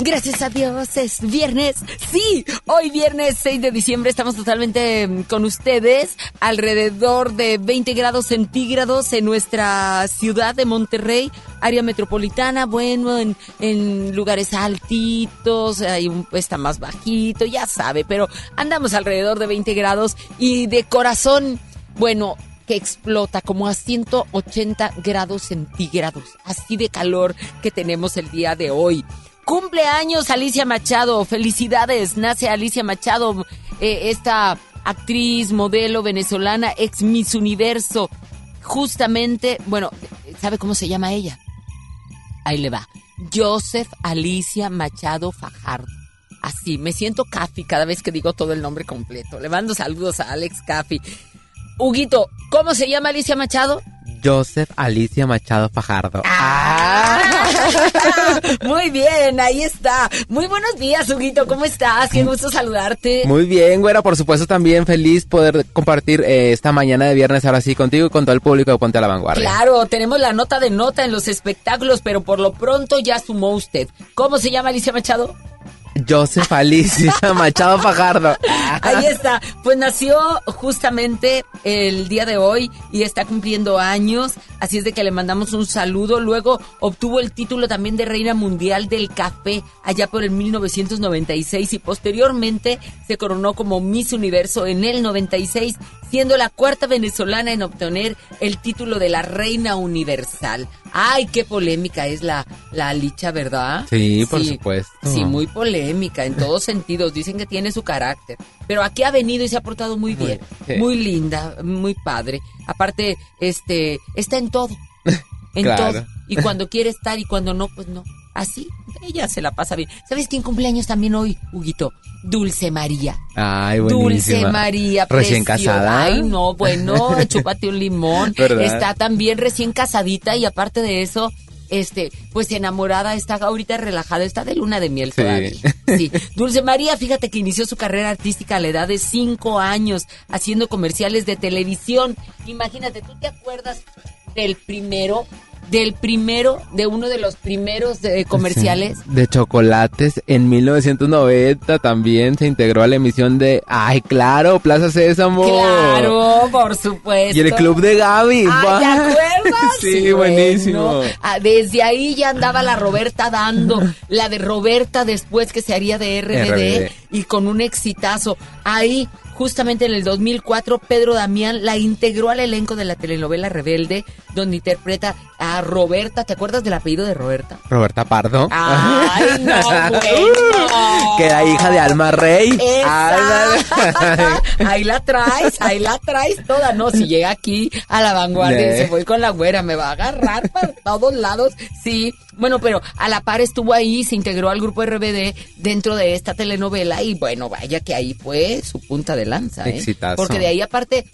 Gracias a Dios es viernes. Sí, hoy viernes 6 de diciembre estamos totalmente mm, con ustedes. Alrededor de 20 grados centígrados en nuestra ciudad de Monterrey, área metropolitana. Bueno, en, en lugares altitos, hay un, está más bajito, ya sabe, pero andamos alrededor de 20 grados y de corazón, bueno, que explota como a 180 grados centígrados. Así de calor que tenemos el día de hoy. Cumpleaños Alicia Machado, felicidades, nace Alicia Machado, eh, esta actriz, modelo venezolana, ex Miss Universo. Justamente, bueno, ¿sabe cómo se llama ella? Ahí le va. Joseph Alicia Machado Fajardo. Así, me siento Caffi cada vez que digo todo el nombre completo. Le mando saludos a Alex Caffi. Huguito, ¿cómo se llama Alicia Machado? Joseph Alicia Machado Fajardo. Ah. Muy bien, ahí está. Muy buenos días, Huguito, ¿cómo estás? Qué gusto saludarte. Muy bien, güera, por supuesto también feliz poder compartir eh, esta mañana de viernes ahora sí contigo y con todo el público de Ponte a la Vanguardia. Claro, tenemos la nota de nota en los espectáculos, pero por lo pronto ya sumó usted. ¿Cómo se llama Alicia Machado? Joseph Alicia Machado Fajardo. Ahí está. Pues nació justamente el día de hoy y está cumpliendo años. Así es de que le mandamos un saludo. Luego obtuvo el título también de Reina Mundial del Café allá por el 1996 y posteriormente se coronó como Miss Universo en el 96, siendo la cuarta venezolana en obtener el título de la Reina Universal. Ay, qué polémica es la, la licha, ¿verdad? Sí, por supuesto. Sí, muy polémica en todos sentidos. Dicen que tiene su carácter. Pero aquí ha venido y se ha portado muy bien. Muy, linda, muy padre. Aparte, este, está en todo. En todo. Y cuando quiere estar y cuando no, pues no. Así, ella se la pasa bien. ¿Sabes quién cumpleaños también hoy, Huguito? Dulce María. Ay, buenísima. Dulce María. Recién casada. Ay, no, bueno, chúpate un limón. Está también recién casadita y aparte de eso, este, pues enamorada, está ahorita relajada, está de luna de miel todavía. Sí. Dulce María, fíjate que inició su carrera artística a la edad de cinco años, haciendo comerciales de televisión. Imagínate, ¿tú te acuerdas del primero? Del primero, de uno de los primeros de comerciales. Sí, de chocolates. En 1990 también se integró a la emisión de. ¡Ay, claro! Plaza Sésamo. Claro, por supuesto. Y el club de Gaby. ¿te acuerdas? sí, buenísimo. Ah, desde ahí ya andaba la Roberta dando. La de Roberta después que se haría de RBD. RBD. Y con un exitazo. Ahí justamente en el 2004 Pedro Damián la integró al elenco de la telenovela Rebelde, donde interpreta a Roberta. ¿Te acuerdas del apellido de Roberta? Roberta Pardo. Ay, no, bueno. que era hija de Alma Rey. Esa. ahí la traes, ahí la traes toda. No, si llega aquí a la vanguardia y se fue con la güera, me va a agarrar para todos lados. Sí. Bueno, pero a la par estuvo ahí, se integró al grupo RBD dentro de esta telenovela y bueno, vaya que ahí fue su punta de lanza, ¿eh? Porque de ahí aparte,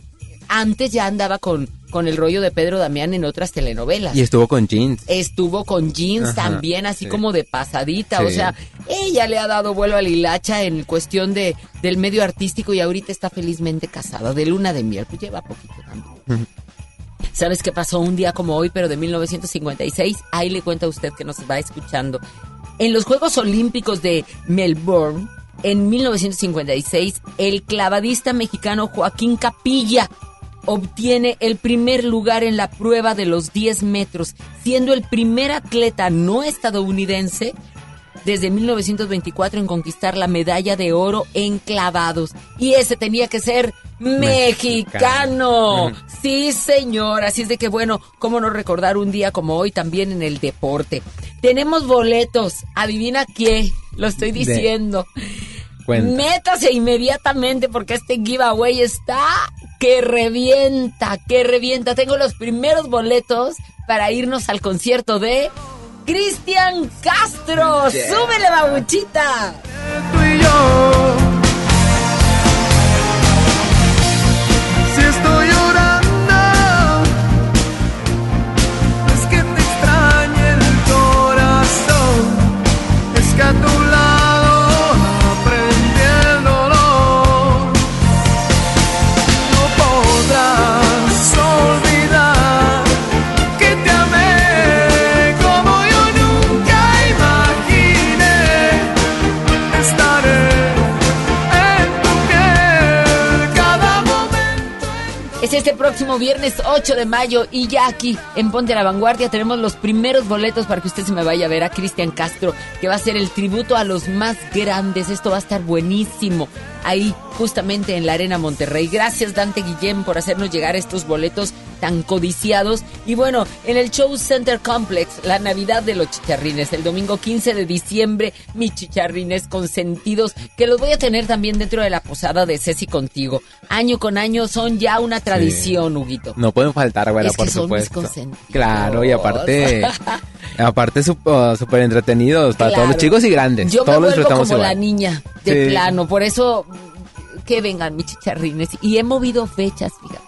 antes ya andaba con, con el rollo de Pedro Damián en otras telenovelas. Y estuvo con Jeans. Estuvo con Jeans Ajá, también, así sí. como de pasadita. Sí. O sea, ella le ha dado vuelo a la hilacha en cuestión de, del medio artístico y ahorita está felizmente casada, de luna de miel. Pues lleva poquito también. ¿Sabes qué pasó un día como hoy, pero de 1956? Ahí le cuenta a usted que nos va escuchando. En los Juegos Olímpicos de Melbourne, en 1956, el clavadista mexicano Joaquín Capilla obtiene el primer lugar en la prueba de los 10 metros, siendo el primer atleta no estadounidense desde 1924 en conquistar la medalla de oro en clavados. Y ese tenía que ser mexicano. Mexicano. Sí, señor. Así es de que, bueno, cómo no recordar un día como hoy también en el deporte. Tenemos boletos. Adivina qué. Lo estoy diciendo. Cuenta. Métase inmediatamente porque este giveaway está que revienta, que revienta. Tengo los primeros boletos para irnos al concierto de Cristian Castro. ¡Súbele, babuchita! tú y yo. Si estoy este próximo viernes 8 de mayo y ya aquí en Ponte a la Vanguardia tenemos los primeros boletos para que usted se me vaya a ver a Cristian Castro, que va a ser el tributo a los más grandes. Esto va a estar buenísimo. Ahí, justamente en la Arena Monterrey. Gracias, Dante Guillén, por hacernos llegar estos boletos tan codiciados. Y bueno, en el Show Center Complex, la Navidad de los Chicharrines, el domingo 15 de diciembre, mis chicharrines consentidos, que los voy a tener también dentro de la posada de Ceci contigo. Año con año son ya una tradición, Huguito. No pueden faltar, güera, Es que por son mis consentidos. Claro, y aparte, aparte sup- súper entretenidos para todos los chicos y grandes. Yo me todos los vuelvo como la igual. niña de Sí. plano, por eso que vengan mis chicharrines. Y he movido fechas, fíjate.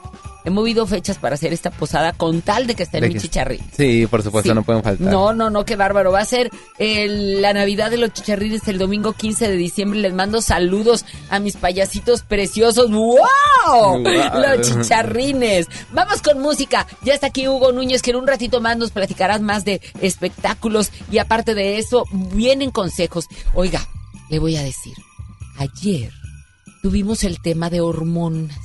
He movido fechas para hacer esta posada con tal de que estén De mis que- chicharrines. Sí, por supuesto, Sí. no pueden faltar. No, no, no, qué bárbaro. Va a ser el- la Navidad de los chicharrines el domingo 15 de diciembre. Les mando saludos a mis payasitos preciosos. ¡Wow! Wow. Los chicharrines. Vamos con música. Ya está aquí Hugo Núñez, que en un ratito más nos platicarás más de espectáculos. Y aparte de eso, vienen consejos. Oiga, le voy a decir. Ayer tuvimos el tema de hormonas.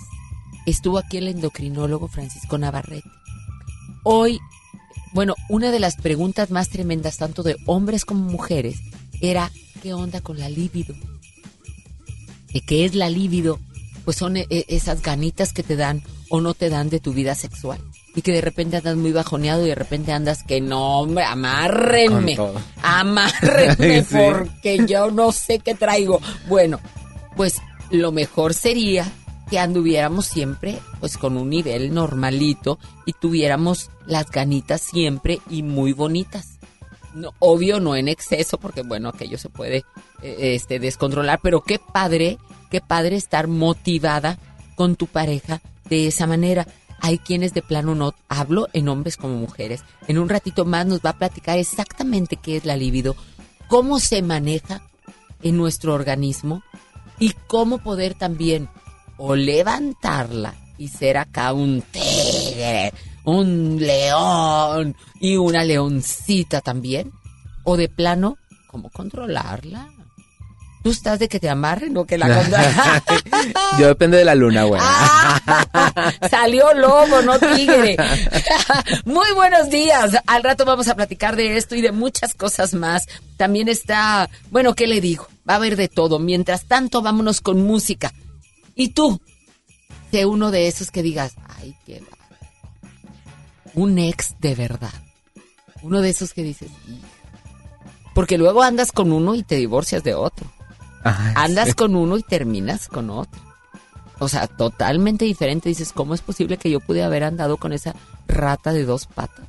Estuvo aquí el endocrinólogo Francisco Navarrete. Hoy bueno, una de las preguntas más tremendas, tanto de hombres como mujeres, era ¿qué onda con la libido? ¿Y ¿Qué es la libido? Pues son e- e- esas ganitas que te dan o no te dan de tu vida sexual. Y que de repente andas muy bajoneado y de repente andas que no, hombre, amárrenme. Amárrenme Sí. porque yo no sé qué traigo. Bueno, pues lo mejor sería que anduviéramos siempre pues con un nivel normalito y tuviéramos las ganitas siempre y muy bonitas. No, obvio no en exceso porque bueno, aquello se puede eh, este descontrolar, pero qué padre, qué padre estar motivada con tu pareja de esa manera. Hay quienes de plano no hablo en hombres como mujeres. En un ratito más nos va a platicar exactamente qué es la libido, cómo se maneja en nuestro organismo y cómo poder también o levantarla y ser acá un tigre un león y una leoncita también? ¿O de plano, cómo controlarla? ¿Tú estás de que te amarren o que la controlen? Yo depende de la luna, güey. Ah, salió lobo, no tigre. Muy buenos días. Al rato vamos a platicar de esto y de muchas cosas más. También está, bueno, ¿qué le digo? Va a haber de todo. Mientras tanto, vámonos con música. Y tú, sé uno de esos que digas, ay, qué va. Un ex de verdad. Uno de esos que dices, porque luego andas con uno y te divorcias de otro. Ay, Andas sí. con uno y terminas con otro. O sea, totalmente diferente. Dices, ¿cómo es posible que yo pude haber andado con esa rata de dos patas?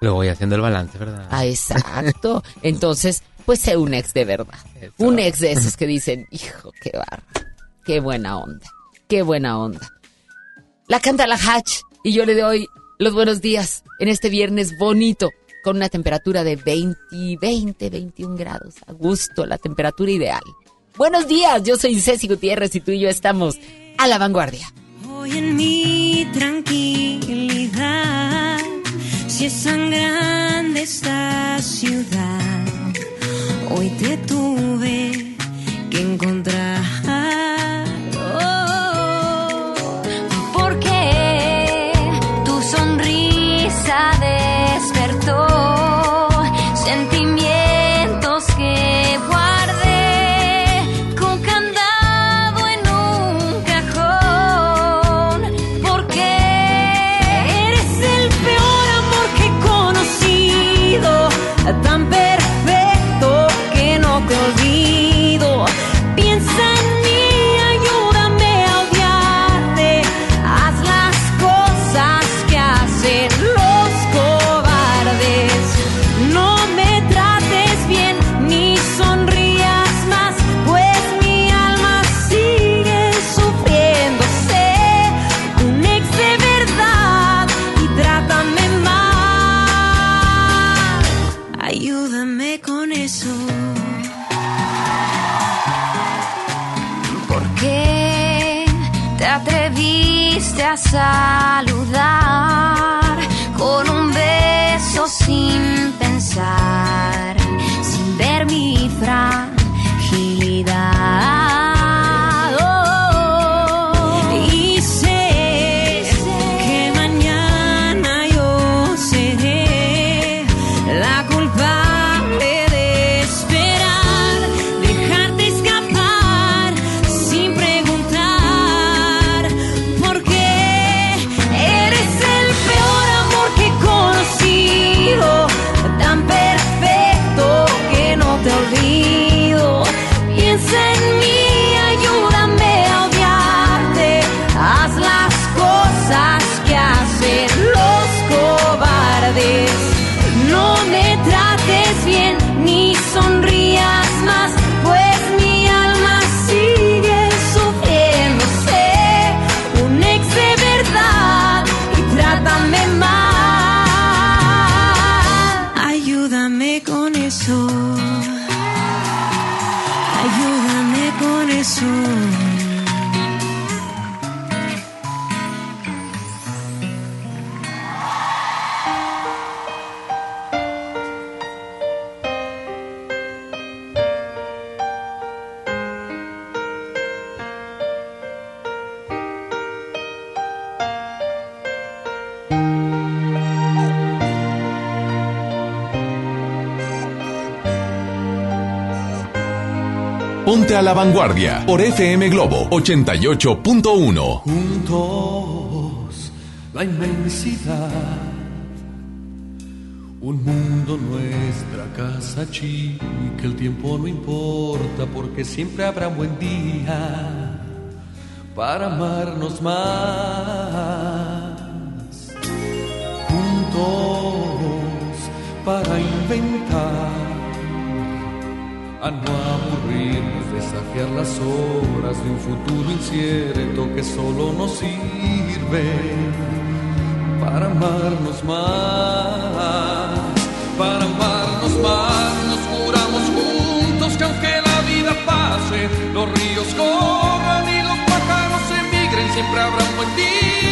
Lo voy haciendo el balance, ¿verdad? Ah, exacto. Entonces, pues sé un ex de verdad. Eso. Un ex de esos que dicen, hijo, qué barro. Qué buena onda. Qué buena onda. La canta la Hatch y yo le doy los buenos días en este viernes bonito con una temperatura de 20, 20, 21 grados. A gusto, la temperatura ideal. Buenos días, yo soy Ceci Gutiérrez y tú y yo estamos a la vanguardia. Hoy en mi tranquilidad, si es tan grande esta ciudad, hoy te tuve que encontrar. Atreviste a la vanguardia por FM Globo 88.1. juntos la inmensidad. Un mundo nuestra casa chica, el tiempo no importa porque siempre habrá buen día para amarnos más. Juntos para inventar a no desafiar las horas de un futuro incierto que solo nos sirve para amarnos más, para amarnos más. Nos juramos juntos que aunque la vida pase, los ríos corran y los pájaros emigren, siempre habrá un buen día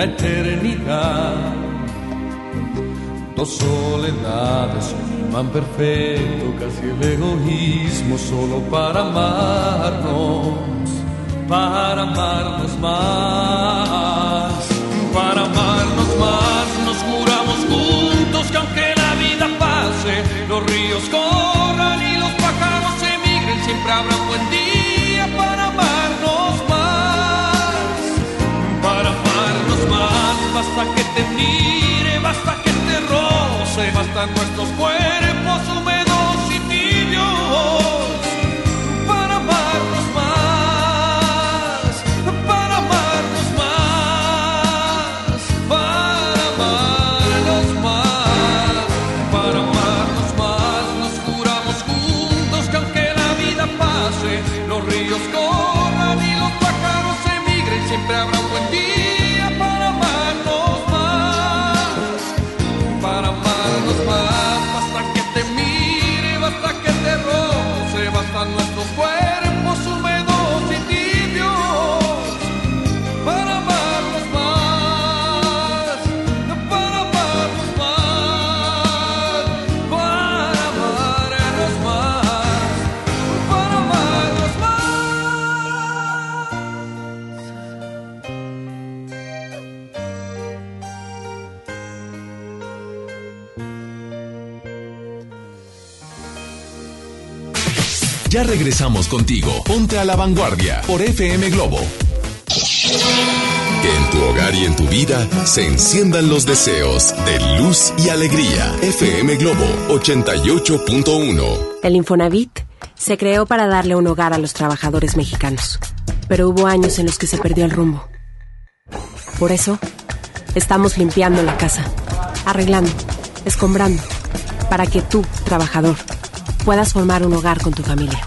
la eternidad. Dos soledades, un imán perfecto, casi el egoísmo solo para amarnos, para amarnos más, para amarnos más. Nos juramos juntos que aunque la vida pase, los ríos corran y los pájaros emigren, siempre habrá un buen día Basta que te mire, basta que te roce, bastan nuestros cuerpos Contigo. Ponte a la vanguardia por FM Globo. Que en tu hogar y en tu vida se enciendan los deseos de luz y alegría. FM Globo 88.1. El Infonavit se creó para darle un hogar a los trabajadores mexicanos, pero hubo años en los que se perdió el rumbo. Por eso, estamos limpiando la casa, arreglando, escombrando, para que tú, trabajador, puedas formar un hogar con tu familia.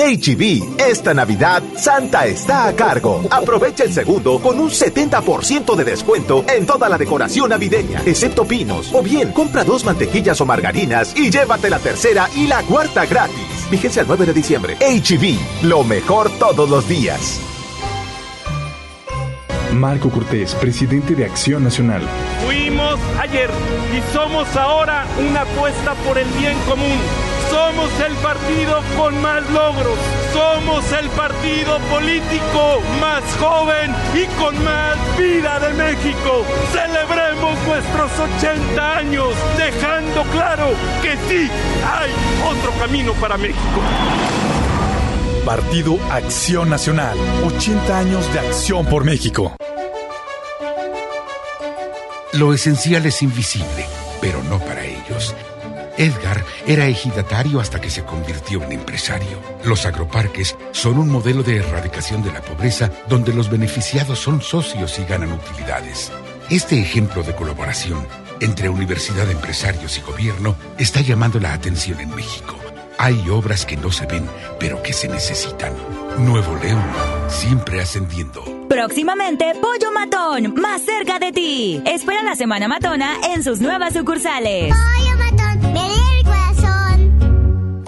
HB, esta Navidad, Santa está a cargo. Aprovecha el segundo con un 70% de descuento en toda la decoración navideña, excepto pinos. O bien, compra dos mantequillas o margarinas y llévate la tercera y la cuarta gratis. Vigencia el 9 de diciembre. HB, lo mejor todos los días. Marco Cortés, presidente de Acción Nacional. Fuimos ayer y somos ahora una apuesta por el bien común. Somos el partido con más logros. Somos el partido político más joven y con más vida de México. Celebremos nuestros 80 años, dejando claro que sí hay otro camino para México. Partido Acción Nacional. 80 años de acción por México. Lo esencial es invisible, pero no para ellos. Edgar era ejidatario hasta que se convirtió en empresario. Los agroparques son un modelo de erradicación de la pobreza donde los beneficiados son socios y ganan utilidades. Este ejemplo de colaboración entre universidad, empresarios y gobierno está llamando la atención en México. Hay obras que no se ven, pero que se necesitan. Nuevo León, siempre ascendiendo. Próximamente, Pollo Matón, más cerca de ti. Espera la Semana Matona en sus nuevas sucursales. Pollo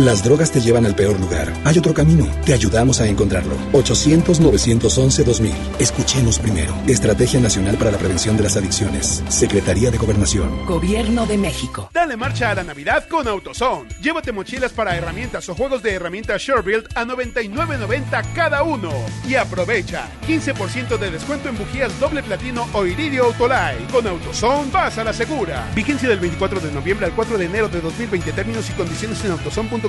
Las drogas te llevan al peor lugar. Hay otro camino. Te ayudamos a encontrarlo. 800-911-2000. Escuchemos primero. Estrategia Nacional para la Prevención de las Adicciones. Secretaría de Gobernación. Gobierno de México. Dale marcha a la Navidad con AutoZone. Llévate mochilas para herramientas o juegos de herramientas SureBuild a 99.90 cada uno. Y aprovecha 15% de descuento en bujías doble platino o iridio Autolite. Con AutoZone vas a la segura. Vigencia del 24 de noviembre al 4 de enero de 2020. Términos y condiciones en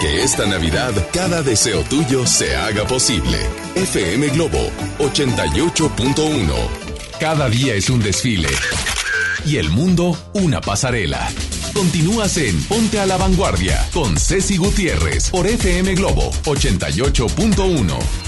Que esta Navidad cada deseo tuyo se haga posible. FM Globo 88.1. Cada día es un desfile. Y el mundo una pasarela. Continúas en Ponte a la Vanguardia con Ceci Gutiérrez por FM Globo 88.1.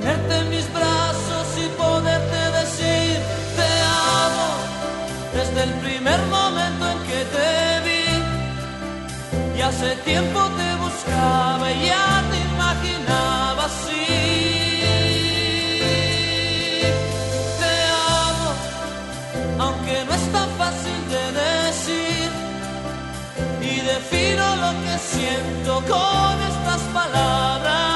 tenerte en mis brazos y poderte decir te amo desde el primer momento en que te vi. Y hace tiempo te buscaba y ya te imaginaba así. Te amo aunque no es tan fácil de decir. Y defino lo que siento con estas palabras.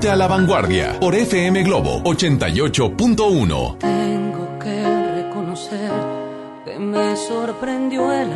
Ponte a la vanguardia por FM Globo 88.1. Tengo que reconocer que me sorprendió el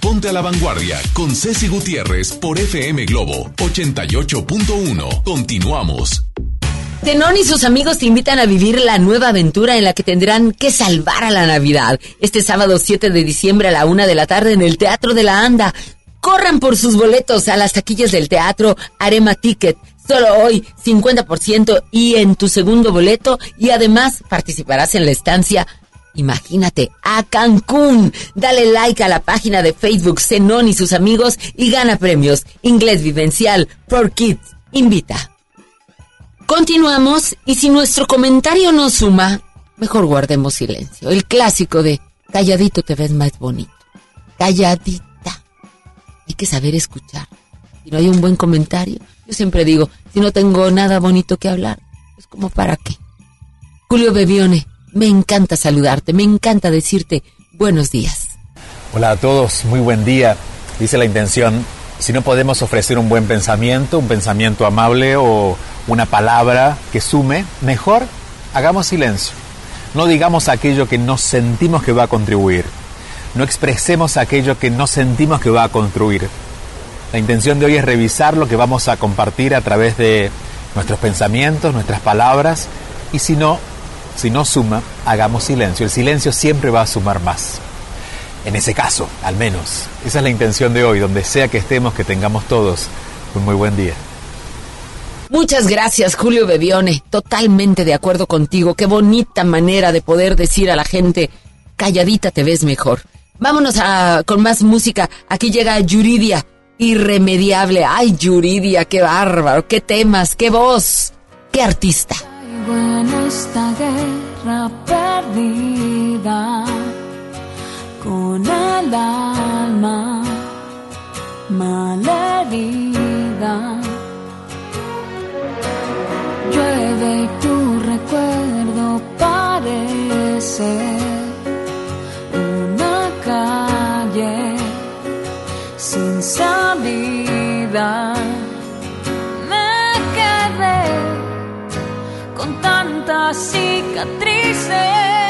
Ponte a la Vanguardia con Ceci Gutiérrez por FM Globo 88.1. Continuamos. Tenón y sus amigos te invitan a vivir la nueva aventura en la que tendrán que salvar a la Navidad. Este sábado 7 de diciembre a la una de la tarde en el Teatro de la Anda. Corran por sus boletos a las taquillas del teatro Arema Ticket. Solo hoy 50% y en tu segundo boleto y además participarás en la estancia Imagínate, a Cancún. Dale like a la página de Facebook Zenón y sus amigos y gana premios. Inglés vivencial, por Kids, invita. Continuamos y si nuestro comentario no suma, mejor guardemos silencio. El clásico de calladito te ves más bonito. Calladita. Hay que saber escuchar. Si no hay un buen comentario, yo siempre digo, si no tengo nada bonito que hablar, es pues como para qué. Julio Bebione me encanta saludarte, me encanta decirte buenos días. Hola a todos, muy buen día. Dice la intención, si no podemos ofrecer un buen pensamiento, un pensamiento amable o una palabra que sume, mejor hagamos silencio. No digamos aquello que no sentimos que va a contribuir. No expresemos aquello que no sentimos que va a construir. La intención de hoy es revisar lo que vamos a compartir a través de nuestros pensamientos, nuestras palabras, y si no, si no suma, hagamos silencio. El silencio siempre va a sumar más. En ese caso, al menos. Esa es la intención de hoy, donde sea que estemos, que tengamos todos un muy buen día. Muchas gracias, Julio Bebione. Totalmente de acuerdo contigo. Qué bonita manera de poder decir a la gente, calladita te ves mejor. Vámonos a, con más música. Aquí llega Yuridia, irremediable. Ay, Yuridia, qué bárbaro, qué temas, qué voz, qué artista. Caigo en esta guerra perdida con el alma malherida. Llueve y tu recuerdo parece una calle sin salida. Con tantas cicatrices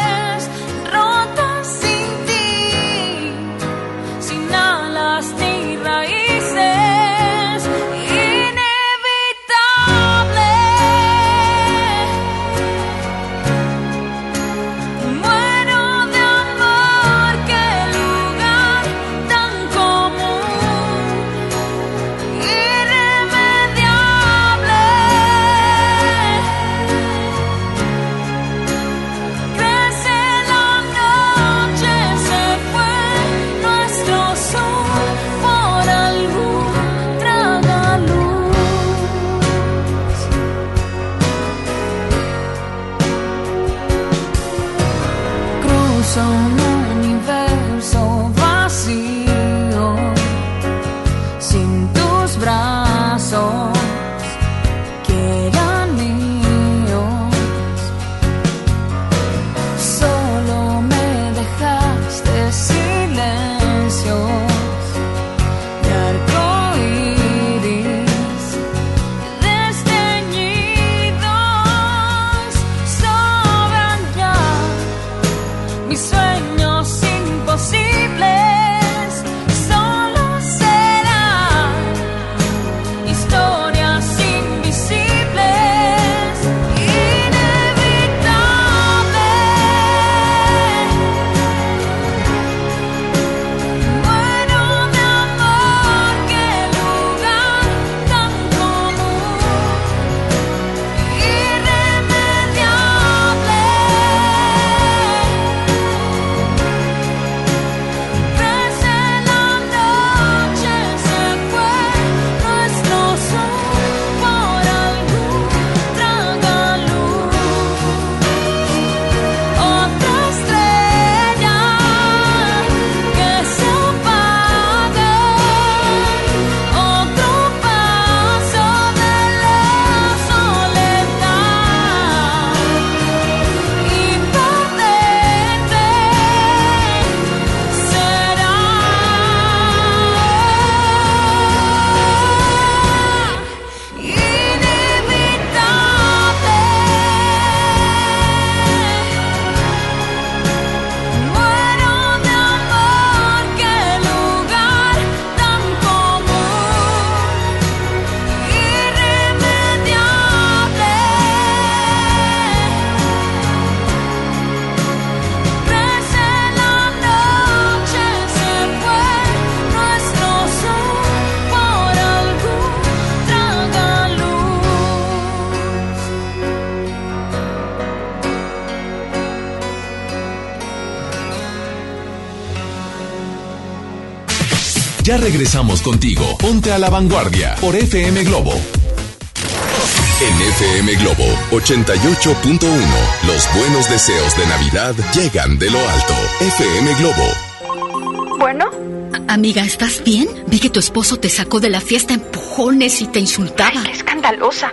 Ya regresamos contigo. Ponte a la vanguardia por FM Globo. En FM Globo 88.1, los buenos deseos de Navidad llegan de lo alto. FM Globo. Bueno. Amiga, ¿estás bien? Vi que tu esposo te sacó de la fiesta a empujones y te insultaba. Qué escandalosa.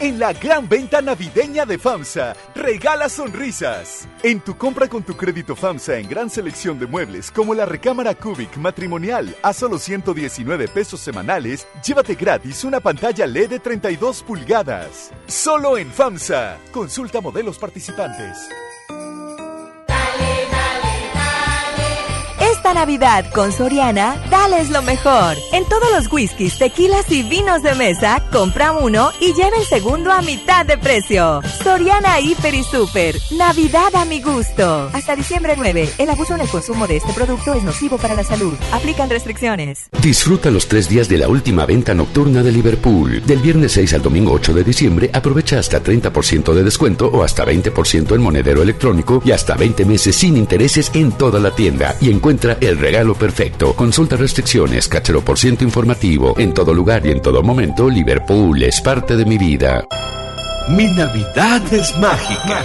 En la gran venta navideña de FAMSA, regala sonrisas. En tu compra con tu crédito FAMSA en gran selección de muebles como la recámara Cubic matrimonial a solo 119 pesos semanales, llévate gratis una pantalla LED de 32 pulgadas. Solo en FAMSA. Consulta modelos participantes. Esta Navidad con Soriana, dales lo mejor. En todos los whiskies, tequilas y vinos de mesa, compra uno y lleva el segundo a mitad de precio. Soriana Hiper y Super. Navidad a mi gusto. Hasta diciembre 9. El abuso en el consumo de este producto es nocivo para la salud. Aplican restricciones. Disfruta los tres días de la última venta nocturna de Liverpool. Del viernes 6 al domingo 8 de diciembre, aprovecha hasta 30% de descuento o hasta 20% en monedero electrónico y hasta 20 meses sin intereses en toda la tienda. Y encuentra el regalo perfecto. Consulta restricciones, cachero por ciento informativo. En todo lugar y en todo momento, Liverpool es parte de mi vida. Mi Navidad es mágica.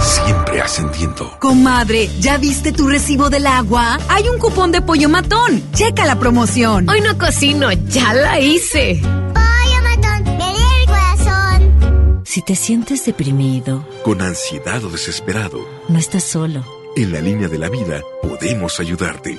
Siempre ascendiendo. Comadre, ¿ya viste tu recibo del agua? Hay un cupón de pollo matón. Checa la promoción. Hoy no cocino, ya la hice. Pollo matón, me el corazón. Si te sientes deprimido, Con ansiedad o desesperado, no estás solo. en la línea de la vida podemos ayudarte.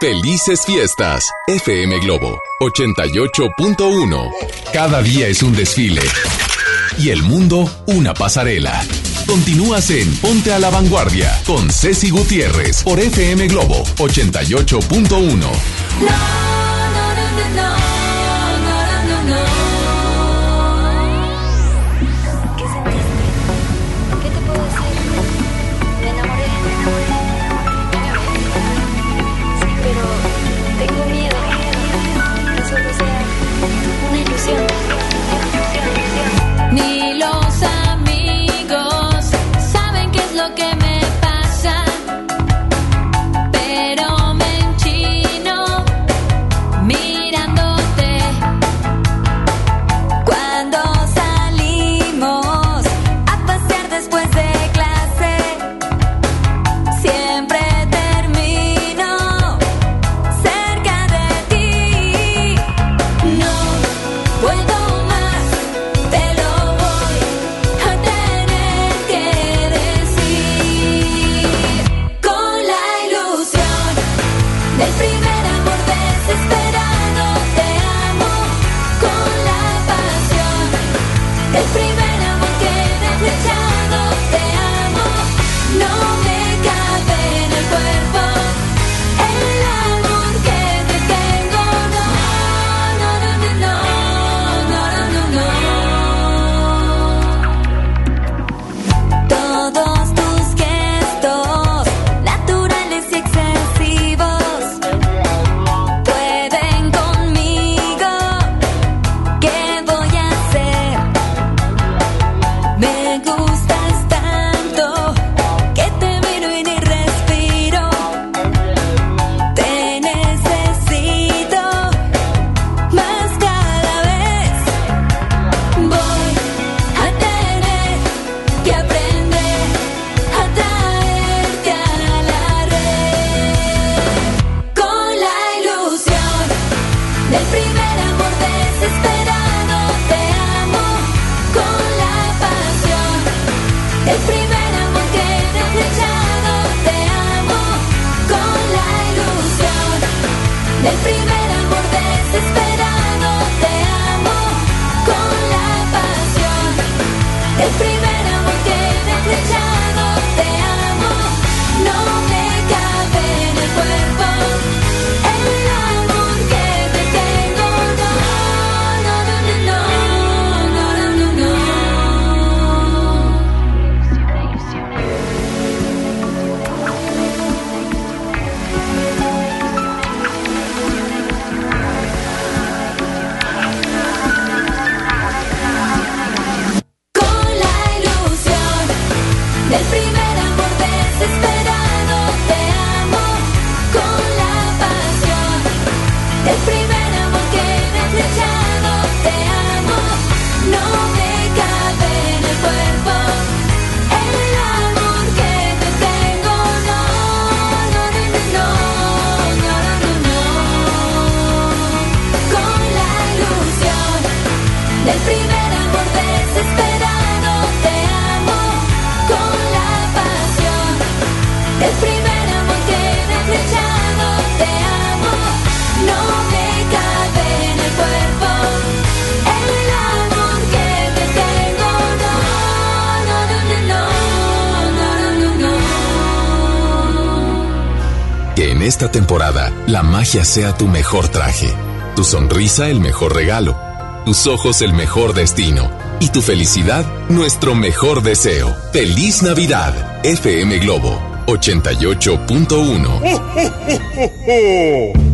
Felices fiestas. FM Globo 88.1. Cada día es un desfile. Y el mundo una pasarela. Continúas en Ponte a la Vanguardia con Ceci Gutiérrez por FM Globo 88.1. esta temporada, la magia sea tu mejor traje, tu sonrisa el mejor regalo, tus ojos el mejor destino y tu felicidad nuestro mejor deseo. Feliz Navidad, FM Globo 88.1.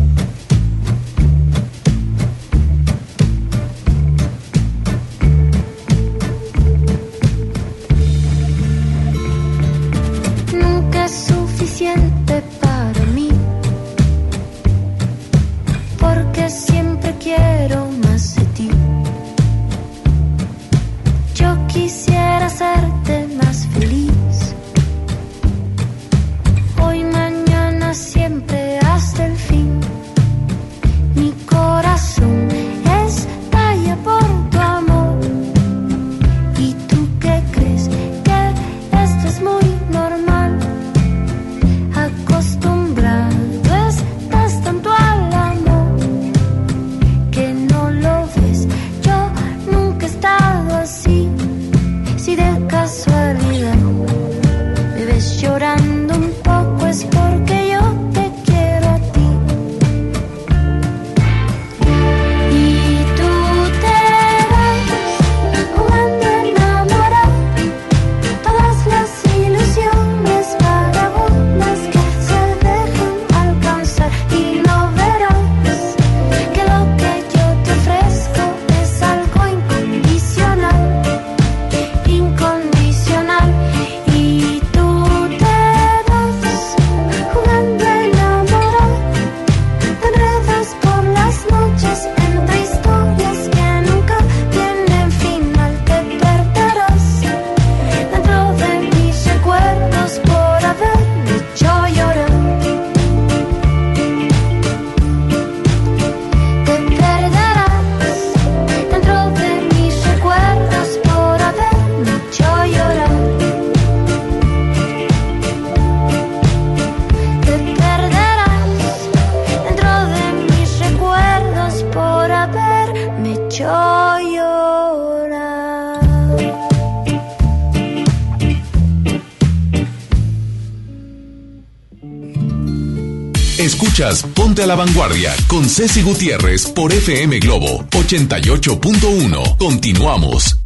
a la Vanguardia con Ceci Gutiérrez por FM Globo 88.1. Continuamos.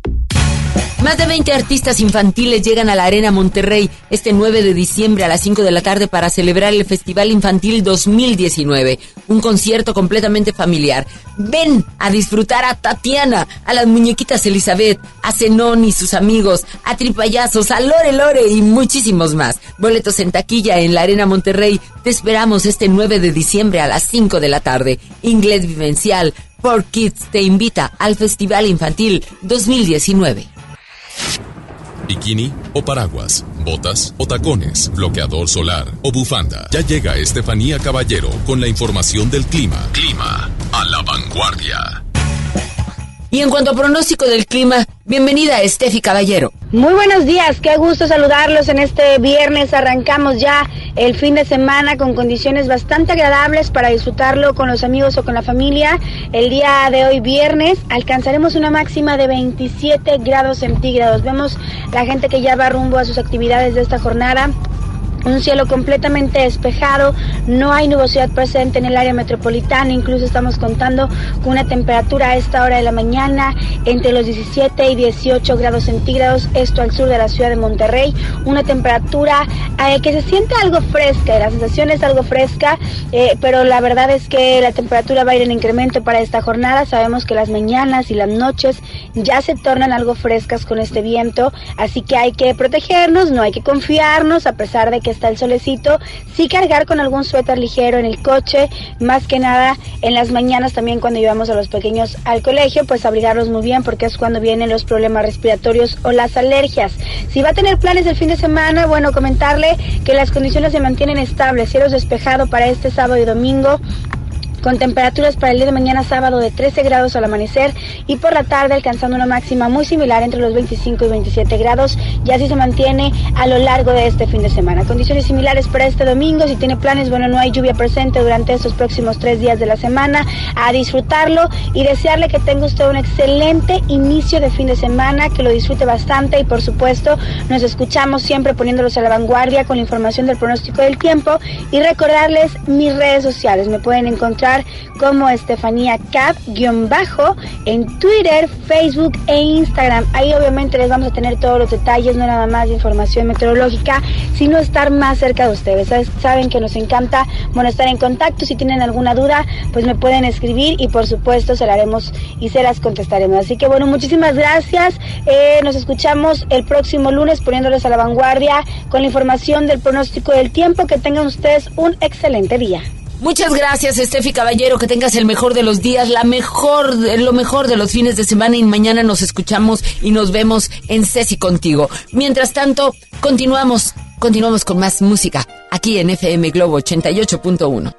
Más de 20 artistas infantiles llegan a la Arena Monterrey este 9 de diciembre a las 5 de la tarde para celebrar el Festival Infantil 2019, un concierto completamente familiar. Ven a disfrutar a Tatiana, a las muñequitas Elizabeth, a Zenón y sus amigos, a Tripayazos, a Lore Lore y muchísimos más. Boletos en taquilla en la Arena Monterrey. Te esperamos este 9 de diciembre a las 5 de la tarde. Inglés Vivencial, For Kids te invita al Festival Infantil 2019. Bikini o paraguas, botas o tacones, bloqueador solar o bufanda. Ya llega Estefanía Caballero con la información del clima. Clima a la vanguardia. Y en cuanto a pronóstico del clima, bienvenida Estefi Caballero. Muy buenos días, qué gusto saludarlos en este viernes. Arrancamos ya el fin de semana con condiciones bastante agradables para disfrutarlo con los amigos o con la familia. El día de hoy viernes alcanzaremos una máxima de 27 grados centígrados. Vemos la gente que ya va rumbo a sus actividades de esta jornada un cielo completamente despejado, no hay nubosidad presente en el área metropolitana, incluso estamos contando con una temperatura a esta hora de la mañana entre los 17 y 18 grados centígrados, esto al sur de la ciudad de Monterrey, una temperatura eh, que se siente algo fresca, la sensación es algo fresca, eh, pero la verdad es que la temperatura va a ir en incremento para esta jornada, sabemos que las mañanas y las noches ya se tornan algo frescas con este viento, así que hay que protegernos, no hay que confiarnos a pesar de que está el solecito, sí cargar con algún suéter ligero en el coche, más que nada en las mañanas también cuando llevamos a los pequeños al colegio, pues abrigarlos muy bien porque es cuando vienen los problemas respiratorios o las alergias. Si va a tener planes el fin de semana, bueno, comentarle que las condiciones se mantienen estables, cielos despejado para este sábado y domingo, con temperaturas para el día de mañana sábado de 13 grados al amanecer y por la tarde alcanzando una máxima muy similar entre los 25 y 27 grados. Y así se mantiene a lo largo de este fin de semana. Condiciones similares para este domingo, si tiene planes, bueno, no hay lluvia presente durante estos próximos tres días de la semana, a disfrutarlo y desearle que tenga usted un excelente inicio de fin de semana, que lo disfrute bastante y por supuesto nos escuchamos siempre poniéndolos a la vanguardia con la información del pronóstico del tiempo y recordarles mis redes sociales, me pueden encontrar como Estefanía Cap-bajo en Twitter, Facebook e Instagram. Ahí obviamente les vamos a tener todos los detalles, no nada más de información meteorológica, sino estar más cerca de ustedes. Saben que nos encanta bueno, estar en contacto. Si tienen alguna duda, pues me pueden escribir y por supuesto se la haremos y se las contestaremos. Así que bueno, muchísimas gracias. Eh, nos escuchamos el próximo lunes poniéndoles a la vanguardia con la información del pronóstico del tiempo. Que tengan ustedes un excelente día. Muchas gracias, Estefi Caballero. Que tengas el mejor de los días, la mejor, lo mejor de los fines de semana y mañana nos escuchamos y nos vemos en Ceci contigo. Mientras tanto, continuamos, continuamos con más música aquí en FM Globo 88.1.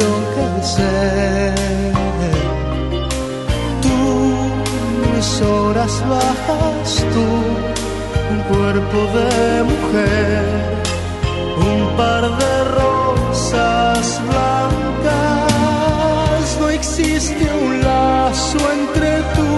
Cariño, yo que sé. Tú, mis horas bajas, tú, un cuerpo de mujer, un par de rosas blancas. No existe un lazo entre tú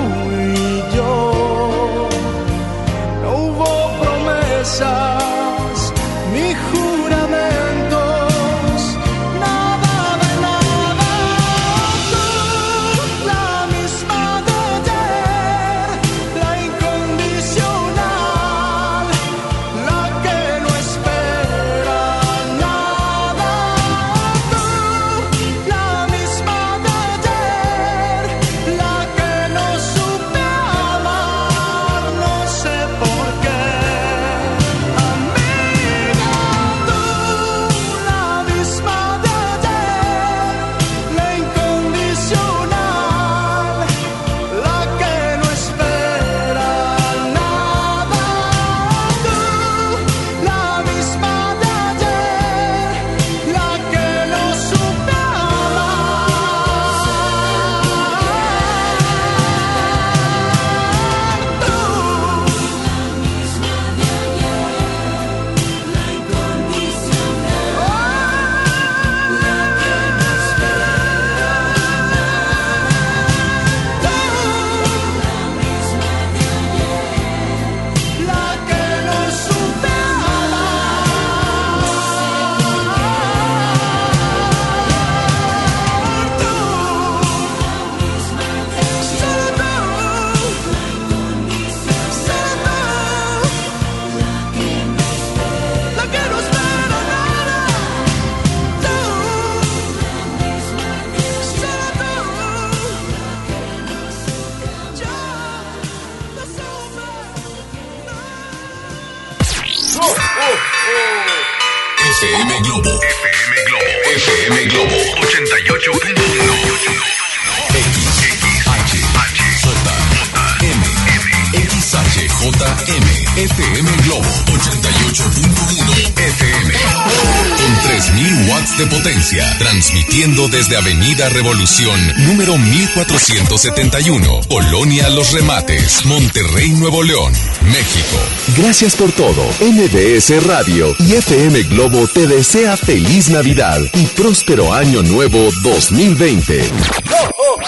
Transmitiendo desde Avenida Revolución, número 1471. Colonia Los Remates. Monterrey, Nuevo León. México. Gracias por todo. MBS Radio y FM Globo te desea feliz Navidad y próspero año nuevo 2020.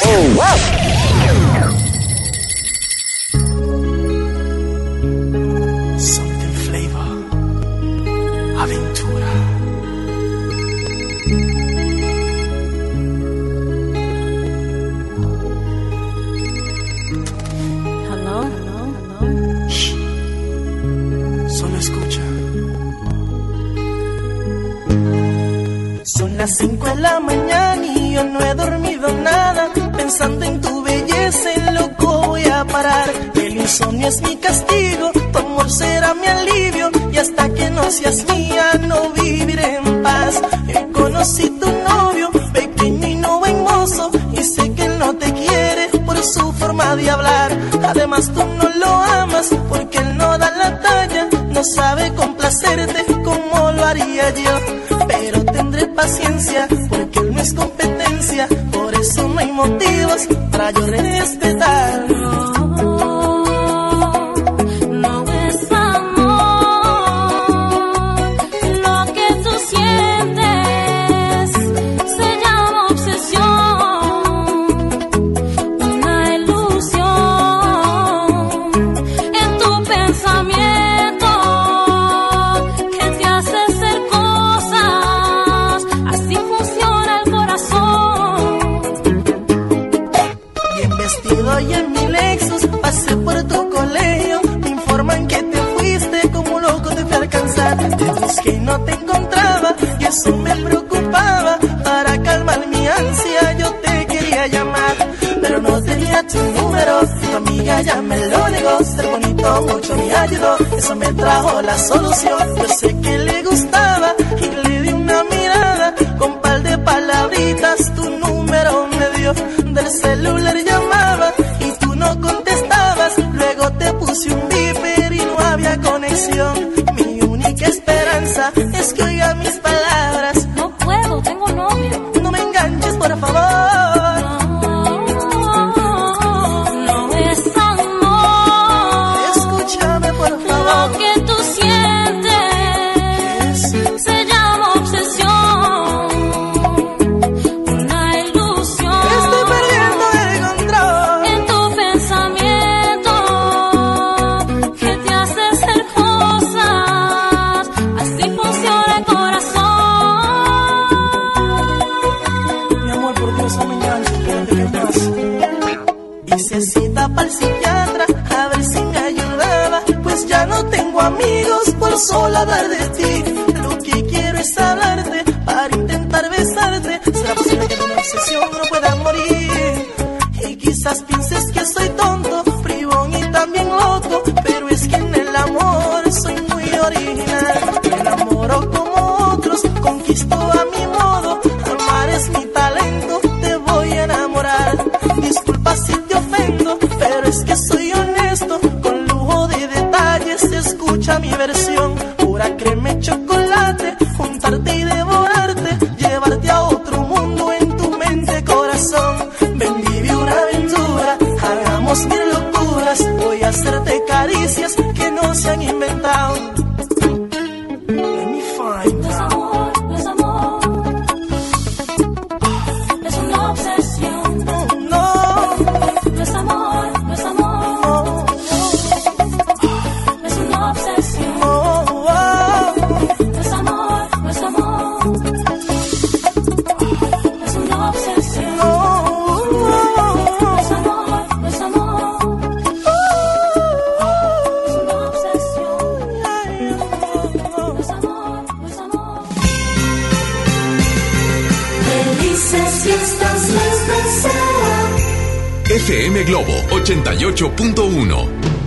Something Son las 5 de la mañana y yo no he dormido nada. Pensando en tu belleza, loco voy a parar. El insomnio es mi castigo, tu amor será mi alivio. Y hasta que no seas mía, no viviré en paz. Yo conocí tu novio, pequeño y no buen mozo. Y sé que él no te quiere por su forma de hablar. Además, tú no lo amas porque él no da la talla. No sabe complacerte como lo haría yo. Pero tendré paciencia porque él no es competencia. Por eso no hay motivos para yo respetar. Me ayudó, eso me trajo la solución. Yo sé que le gustaba FM Globo 88.1.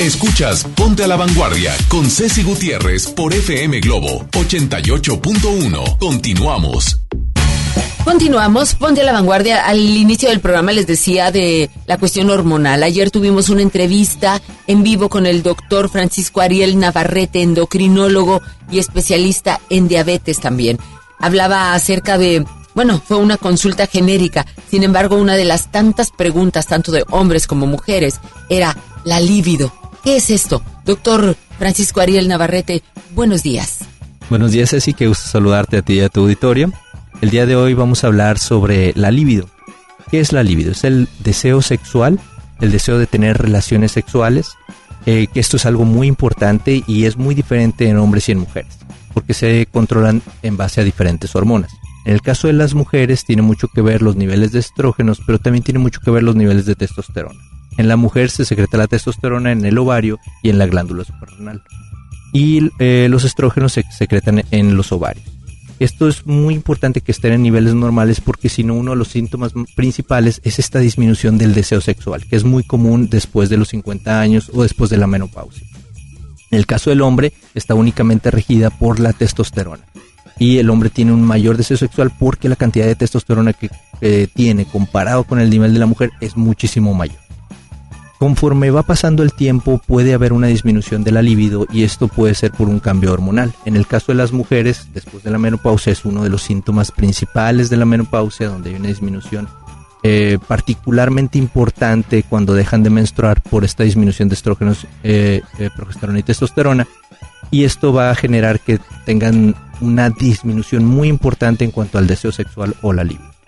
Escuchas Ponte a la Vanguardia con Ceci Gutiérrez por FM Globo 88.1. Continuamos. Continuamos, ponte a la vanguardia. Al inicio del programa les decía de la cuestión hormonal. Ayer tuvimos una entrevista en vivo con el doctor Francisco Ariel Navarrete, endocrinólogo y especialista en diabetes también. Hablaba acerca de, bueno, fue una consulta genérica. Sin embargo, una de las tantas preguntas, tanto de hombres como mujeres, era la libido. ¿Qué es esto? Doctor Francisco Ariel Navarrete, buenos días. Buenos días, Ceci, que gusto saludarte a ti y a tu auditorio. El día de hoy vamos a hablar sobre la libido. ¿Qué es la libido? Es el deseo sexual, el deseo de tener relaciones sexuales, eh, que esto es algo muy importante y es muy diferente en hombres y en mujeres, porque se controlan en base a diferentes hormonas. En el caso de las mujeres tiene mucho que ver los niveles de estrógenos, pero también tiene mucho que ver los niveles de testosterona. En la mujer se secreta la testosterona en el ovario y en la glándula suprarrenal. Y eh, los estrógenos se secretan en los ovarios. Esto es muy importante que estén en niveles normales porque si no uno de los síntomas principales es esta disminución del deseo sexual, que es muy común después de los 50 años o después de la menopausia. En el caso del hombre está únicamente regida por la testosterona y el hombre tiene un mayor deseo sexual porque la cantidad de testosterona que eh, tiene comparado con el nivel de la mujer es muchísimo mayor. Conforme va pasando el tiempo puede haber una disminución de la libido y esto puede ser por un cambio hormonal. En el caso de las mujeres, después de la menopausia es uno de los síntomas principales de la menopausia donde hay una disminución eh, particularmente importante cuando dejan de menstruar por esta disminución de estrógenos, eh, eh, progesterona y testosterona. Y esto va a generar que tengan una disminución muy importante en cuanto al deseo sexual o la libido.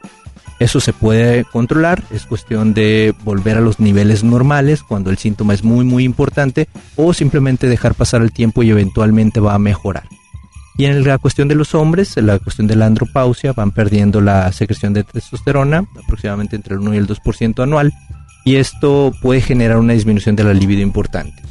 Eso se puede controlar, es cuestión de volver a los niveles normales cuando el síntoma es muy muy importante o simplemente dejar pasar el tiempo y eventualmente va a mejorar. Y en la cuestión de los hombres, en la cuestión de la andropausia, van perdiendo la secreción de testosterona, aproximadamente entre el 1 y el 2% anual, y esto puede generar una disminución de la libido importante.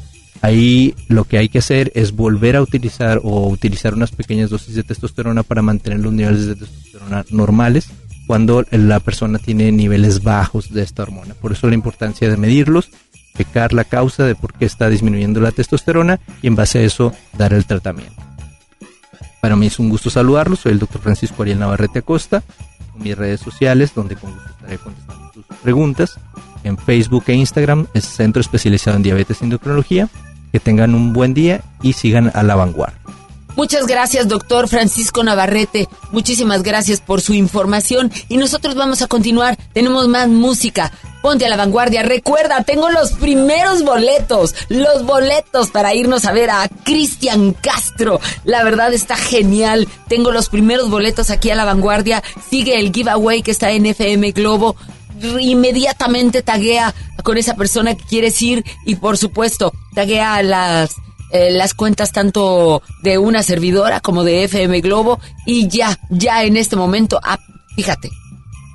Ahí lo que hay que hacer es volver a utilizar o utilizar unas pequeñas dosis de testosterona para mantener los niveles de testosterona normales cuando la persona tiene niveles bajos de esta hormona. Por eso la importancia de medirlos, checar la causa de por qué está disminuyendo la testosterona y en base a eso dar el tratamiento. Para mí es un gusto saludarlos, soy el doctor Francisco Ariel Navarrete Acosta, en mis redes sociales donde con gusto estaré contestando sus preguntas. En Facebook e Instagram es Centro Especializado en Diabetes y Endocrinología. Que tengan un buen día y sigan a la vanguardia. Muchas gracias, doctor Francisco Navarrete. Muchísimas gracias por su información. Y nosotros vamos a continuar. Tenemos más música. Ponte a la vanguardia. Recuerda, tengo los primeros boletos. Los boletos para irnos a ver a Cristian Castro. La verdad está genial. Tengo los primeros boletos aquí a la vanguardia. Sigue el giveaway que está en FM Globo inmediatamente taguea con esa persona que quieres ir y por supuesto taguea a las eh, las cuentas tanto de una servidora como de FM Globo y ya, ya en este momento, ah, fíjate,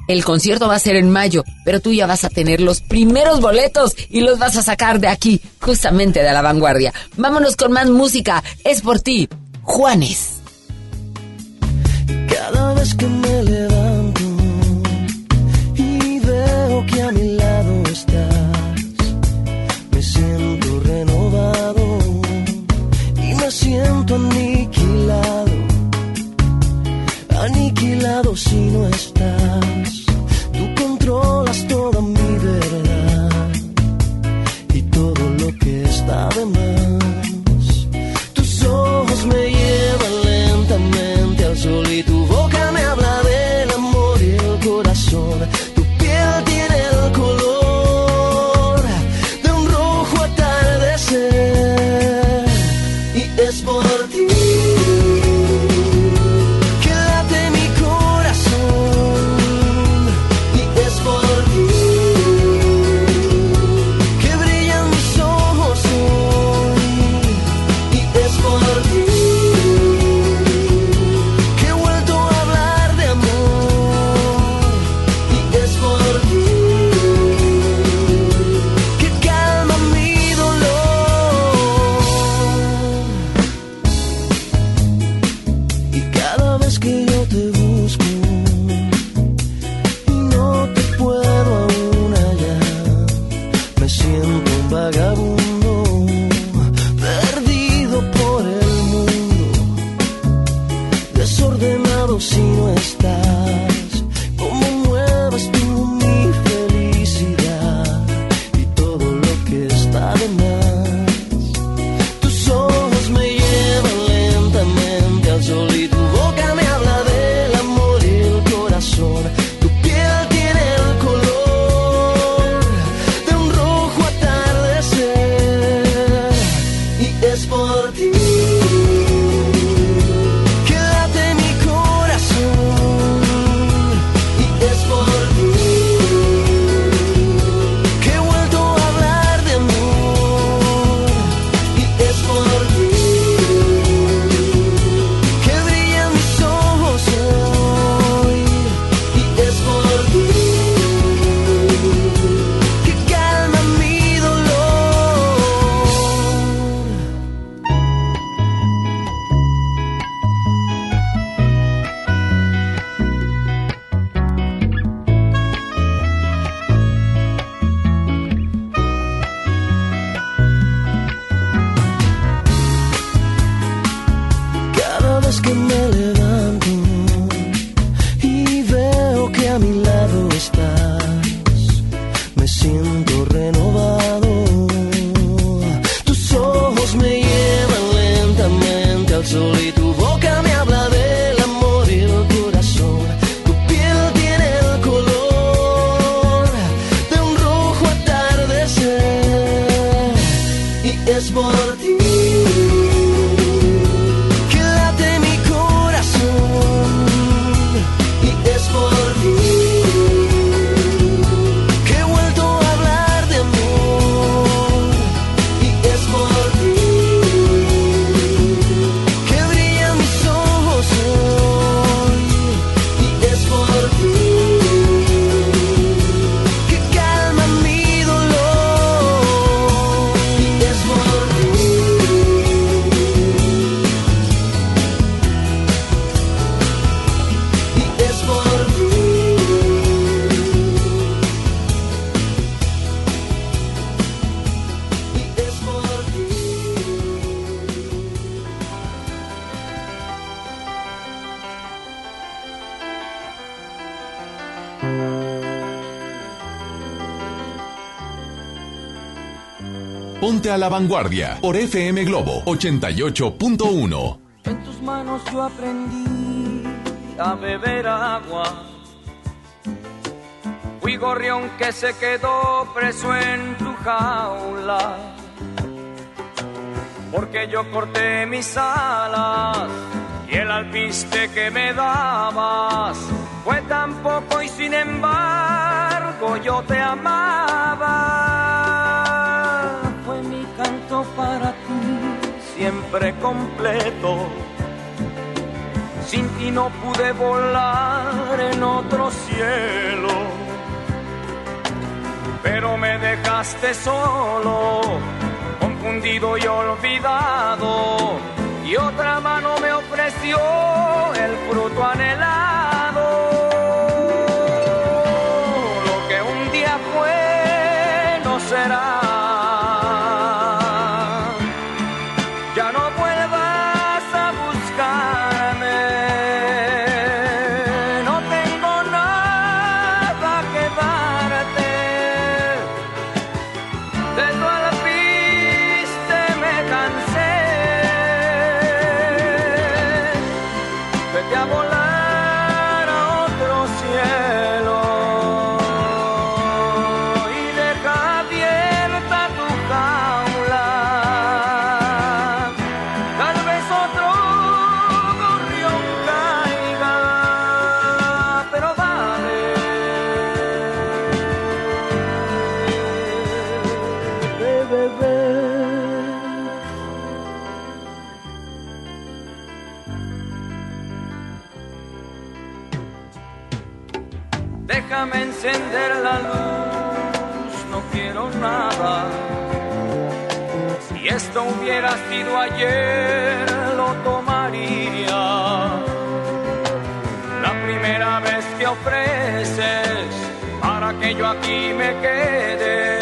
el concierto va a ser en mayo, pero tú ya vas a tener los primeros boletos y los vas a sacar de aquí, justamente de la vanguardia. Vámonos con más música, es por ti, Juanes. Cada vez que me levanto y veo que a mi lado siento aniquilado, aniquilado Ponte a la vanguardia por FM Globo 88.1. En tus manos yo aprendí a beber agua. Fui gorrión que se quedó preso en tu jaula. Porque yo corté mis alas y el alpiste que me dabas fue tan poco y sin embargo yo te amaba. Para ti, siempre completo. Sin ti no pude volar en otro cielo. Pero me dejaste solo, confundido y olvidado. Y otra mano me ofreció el fruto anhelado. Hubiera sido ayer, lo tomaría. La primera vez que ofreces para que yo aquí me quede,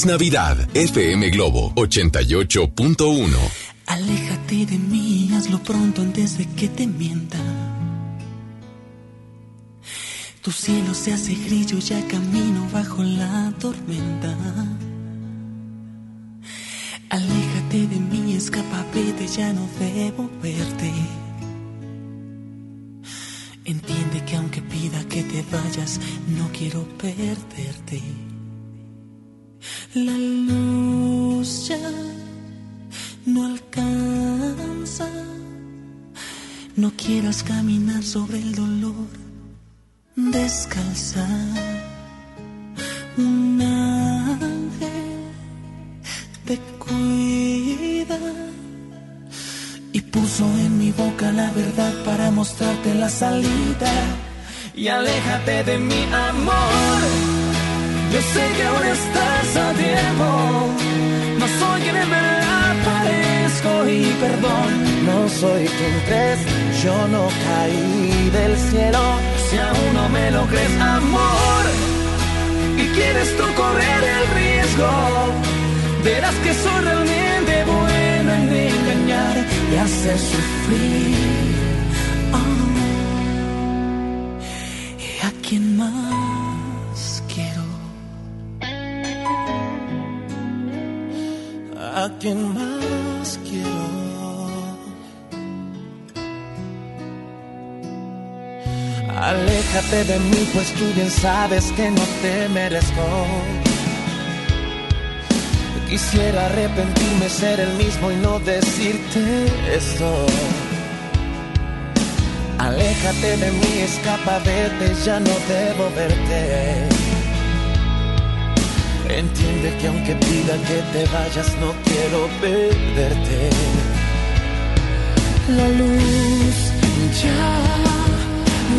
Feliz Navidad, FM Globo 88.1. Aléjate de mí, hazlo pronto antes de que te mienta. Tu cielo se hace grillo, ya camino bajo la tormenta. Aléjate de mí, es escapa, vete, ya no debo verte. Entiende que aunque pida que te vayas, no quiero perderte. La luz ya no alcanza. No quieras caminar sobre el dolor descalza. Un ángel te cuida y puso en mi boca la verdad para mostrarte la salida. Y aléjate de mi amor. Yo sé que aún estás a tiempo. No soy quien en verdad parezco y perdón. No soy quien crees, yo no caí del cielo. Si aún no me lo crees, amor, y quieres tú correr el riesgo, verás que soy realmente bueno en engañar y hacer sufrir. A quien más quiero. Aléjate de mí, pues tú bien sabes que no te merezco. Quisiera arrepentirme, ser el mismo y no decirte esto. Aléjate de mí, escapa, vete, ya no debo verte. Entiende que aunque pida que te vayas, no quiero perderte. La luz ya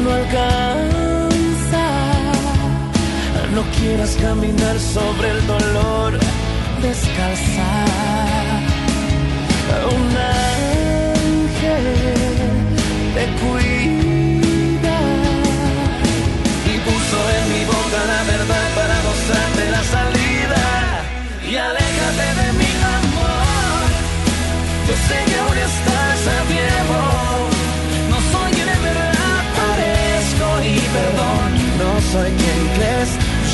no alcanza. No quieras caminar sobre el dolor descalza. Un ángel te cuida soy quien crees,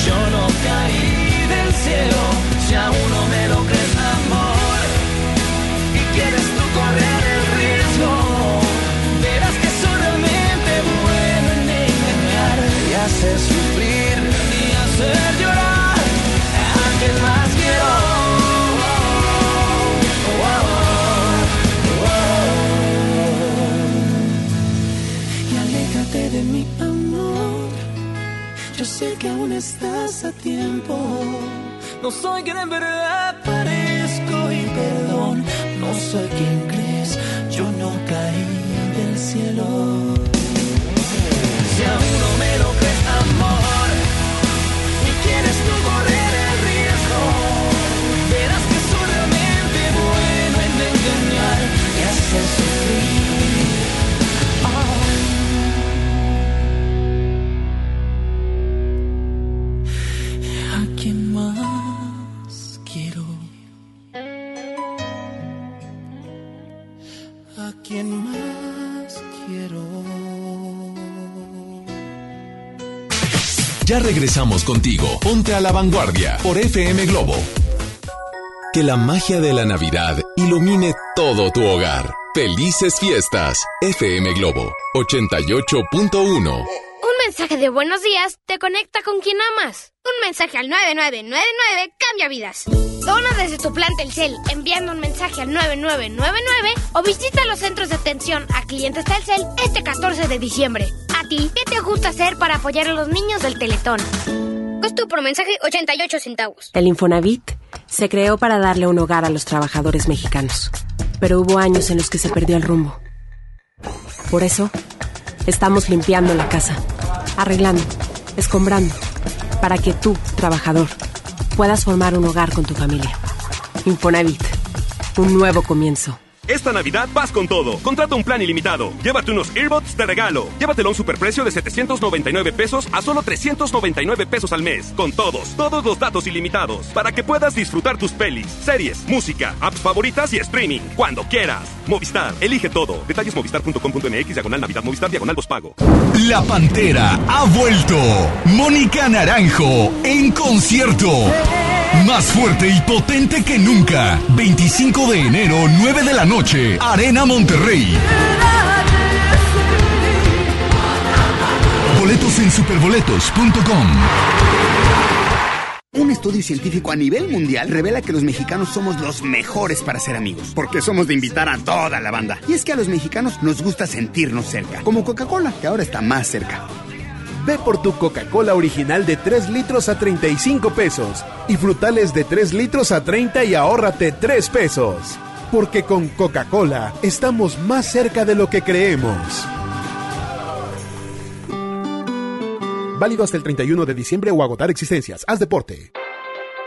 Yo no caí del cielo. Si aún no me lo crees, amor, y quieres tú correr el riesgo, verás que soy realmente bueno en engañar y hacer sé que aún estás a tiempo. No soy quien en verdad parezco y perdón. No soy quien crees. Yo no caí del cielo. Si aún no me lo crees, amor, y quieres tú correr el riesgo, verás que soy realmente bueno en engañar y hacer sufrir. Regresamos contigo. Ponte a la vanguardia por FM Globo. Que la magia de la Navidad ilumine todo tu hogar. Felices fiestas. FM Globo 88.1. Un mensaje de buenos días te conecta con quien amas. Un mensaje al 9999 cambia vidas. Dona desde tu plan Telcel enviando un mensaje al 9999 o visita los centros de atención a clientes Telcel este 14 de diciembre. ¿A ti qué te gusta hacer para apoyar a los niños del Teletón? Costo por mensaje 88 centavos. El Infonavit se creó para darle un hogar a los trabajadores mexicanos, pero hubo años en los que se perdió el rumbo. Por eso, estamos limpiando la casa, arreglando, escombrando, para que tú, trabajador, puedas formar un hogar con tu familia. Infonavit, un nuevo comienzo. Esta Navidad vas con todo. Contrata un plan ilimitado. Llévate unos earbuds de regalo. Llévatelo a un superprecio de 799 pesos a solo 399 pesos al mes. Con todos, todos los datos ilimitados. Para que puedas disfrutar tus pelis, series, música, apps favoritas y streaming. Cuando quieras. Movistar, elige todo. Detalles movistar.com.mx, diagonal Navidad, Movistar, diagonal pago. La Pantera ha vuelto. Mónica Naranjo en concierto. Más fuerte y potente que nunca. 25 de enero, 9 de la noche. Arena Monterrey. Boletos en superboletos.com. Un estudio científico a nivel mundial revela que los mexicanos somos los mejores para ser amigos, porque somos de invitar a toda la banda. Y es que a los mexicanos nos gusta sentirnos cerca, como Coca-Cola, que ahora está más cerca. Ve por tu Coca-Cola original de 3 litros a 35 pesos y frutales de 3 litros a 30 y ahórrate 3 pesos. Porque con Coca-Cola estamos más cerca de lo que creemos. Válido hasta el 31 de diciembre o agotar existencias. Haz deporte.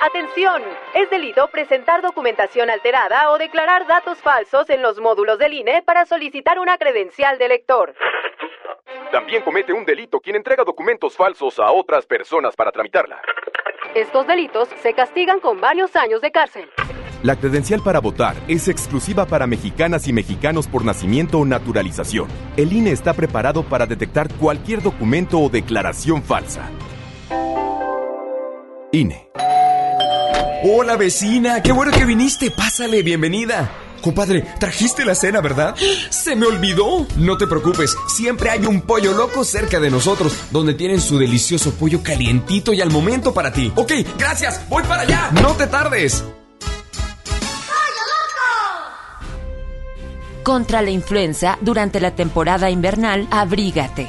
Atención, es delito presentar documentación alterada o declarar datos falsos en los módulos del INE para solicitar una credencial de lector. También comete un delito quien entrega documentos falsos a otras personas para tramitarla. Estos delitos se castigan con varios años de cárcel. La credencial para votar es exclusiva para mexicanas y mexicanos por nacimiento o naturalización. El INE está preparado para detectar cualquier documento o declaración falsa. INE. Hola vecina, qué bueno que viniste. Pásale, bienvenida. Compadre, trajiste la cena, ¿verdad? Se me olvidó. No te preocupes, siempre hay un pollo loco cerca de nosotros, donde tienen su delicioso pollo calientito y al momento para ti. Ok, gracias, voy para allá. No te tardes. Contra la influenza, durante la temporada invernal, abrígate.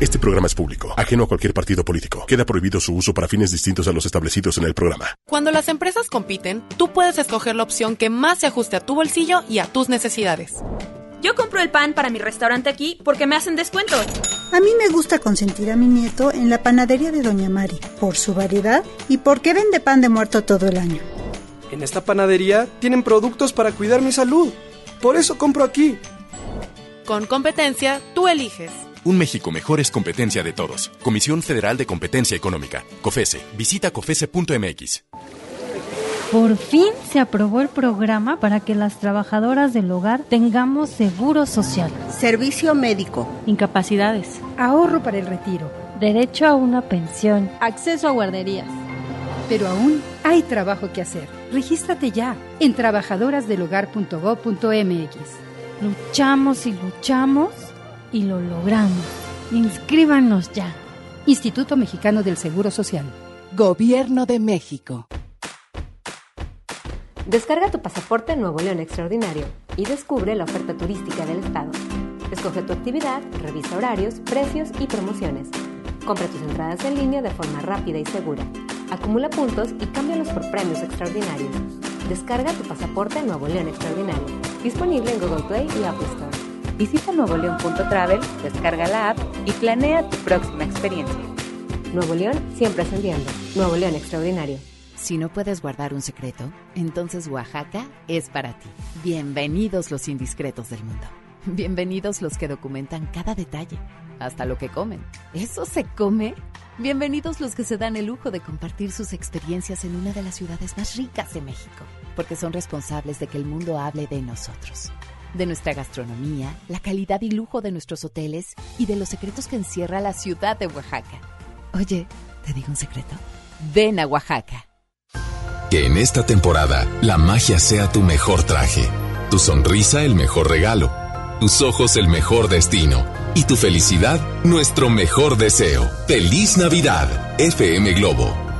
Este programa es público, ajeno a cualquier partido político. Queda prohibido su uso para fines distintos a los establecidos en el programa. Cuando las empresas compiten, tú puedes escoger la opción que más se ajuste a tu bolsillo y a tus necesidades. Yo compro el pan para mi restaurante aquí porque me hacen descuento. A mí me gusta consentir a mi nieto en la panadería de Doña Mari, por su variedad y porque vende pan de muerto todo el año. En esta panadería tienen productos para cuidar mi salud. Por eso compro aquí. Con competencia, tú eliges. Un México mejor es competencia de todos. Comisión Federal de Competencia Económica. COFESE. Visita COFESE.mx. Por fin se aprobó el programa para que las trabajadoras del hogar tengamos seguro social, servicio médico, incapacidades, ahorro para el retiro, derecho a una pensión, acceso a guarderías. Pero aún hay trabajo que hacer. Regístrate ya en trabajadorasdelhogar.gov.mx. Luchamos y luchamos y lo logramos. Inscríbanos ya. Instituto Mexicano del Seguro Social. Gobierno de México. Descarga tu pasaporte Nuevo León Extraordinario y descubre la oferta turística del estado. Escoge tu actividad, revisa horarios, precios y promociones. Compra tus entradas en línea de forma rápida y segura. Acumula puntos y cámbialos por premios extraordinarios. Descarga tu pasaporte Nuevo León Extraordinario. Disponible en Google Play y Apple Store. Visita nuevoleón.travel, descarga la app y planea tu próxima experiencia. Nuevo León siempre ascendiendo. Nuevo León Extraordinario. Si no puedes guardar un secreto, entonces Oaxaca es para ti. Bienvenidos los indiscretos del mundo. Bienvenidos los que documentan cada detalle, hasta lo que comen. ¿Eso se come? Bienvenidos los que se dan el lujo de compartir sus experiencias en una de las ciudades más ricas de México, porque son responsables de que el mundo hable de nosotros, de nuestra gastronomía, la calidad y lujo de nuestros hoteles y de los secretos que encierra la ciudad de Oaxaca. Oye, ¿te digo un secreto? Ven a Oaxaca. Que en esta temporada la magia sea tu mejor traje, tu sonrisa el mejor regalo, tus ojos el mejor destino y tu felicidad nuestro mejor deseo. Feliz Navidad, FM Globo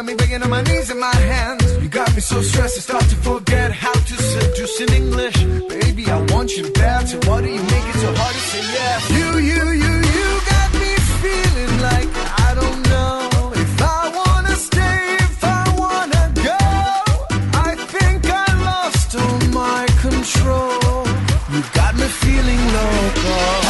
got me begging on my knees and my hands. You got me so stressed, I start to forget how to seduce in English. Baby, I want you bad, so why do you make it so hard to say yes? You, you, you, you got me feeling like I don't know. Control. You got me feeling local.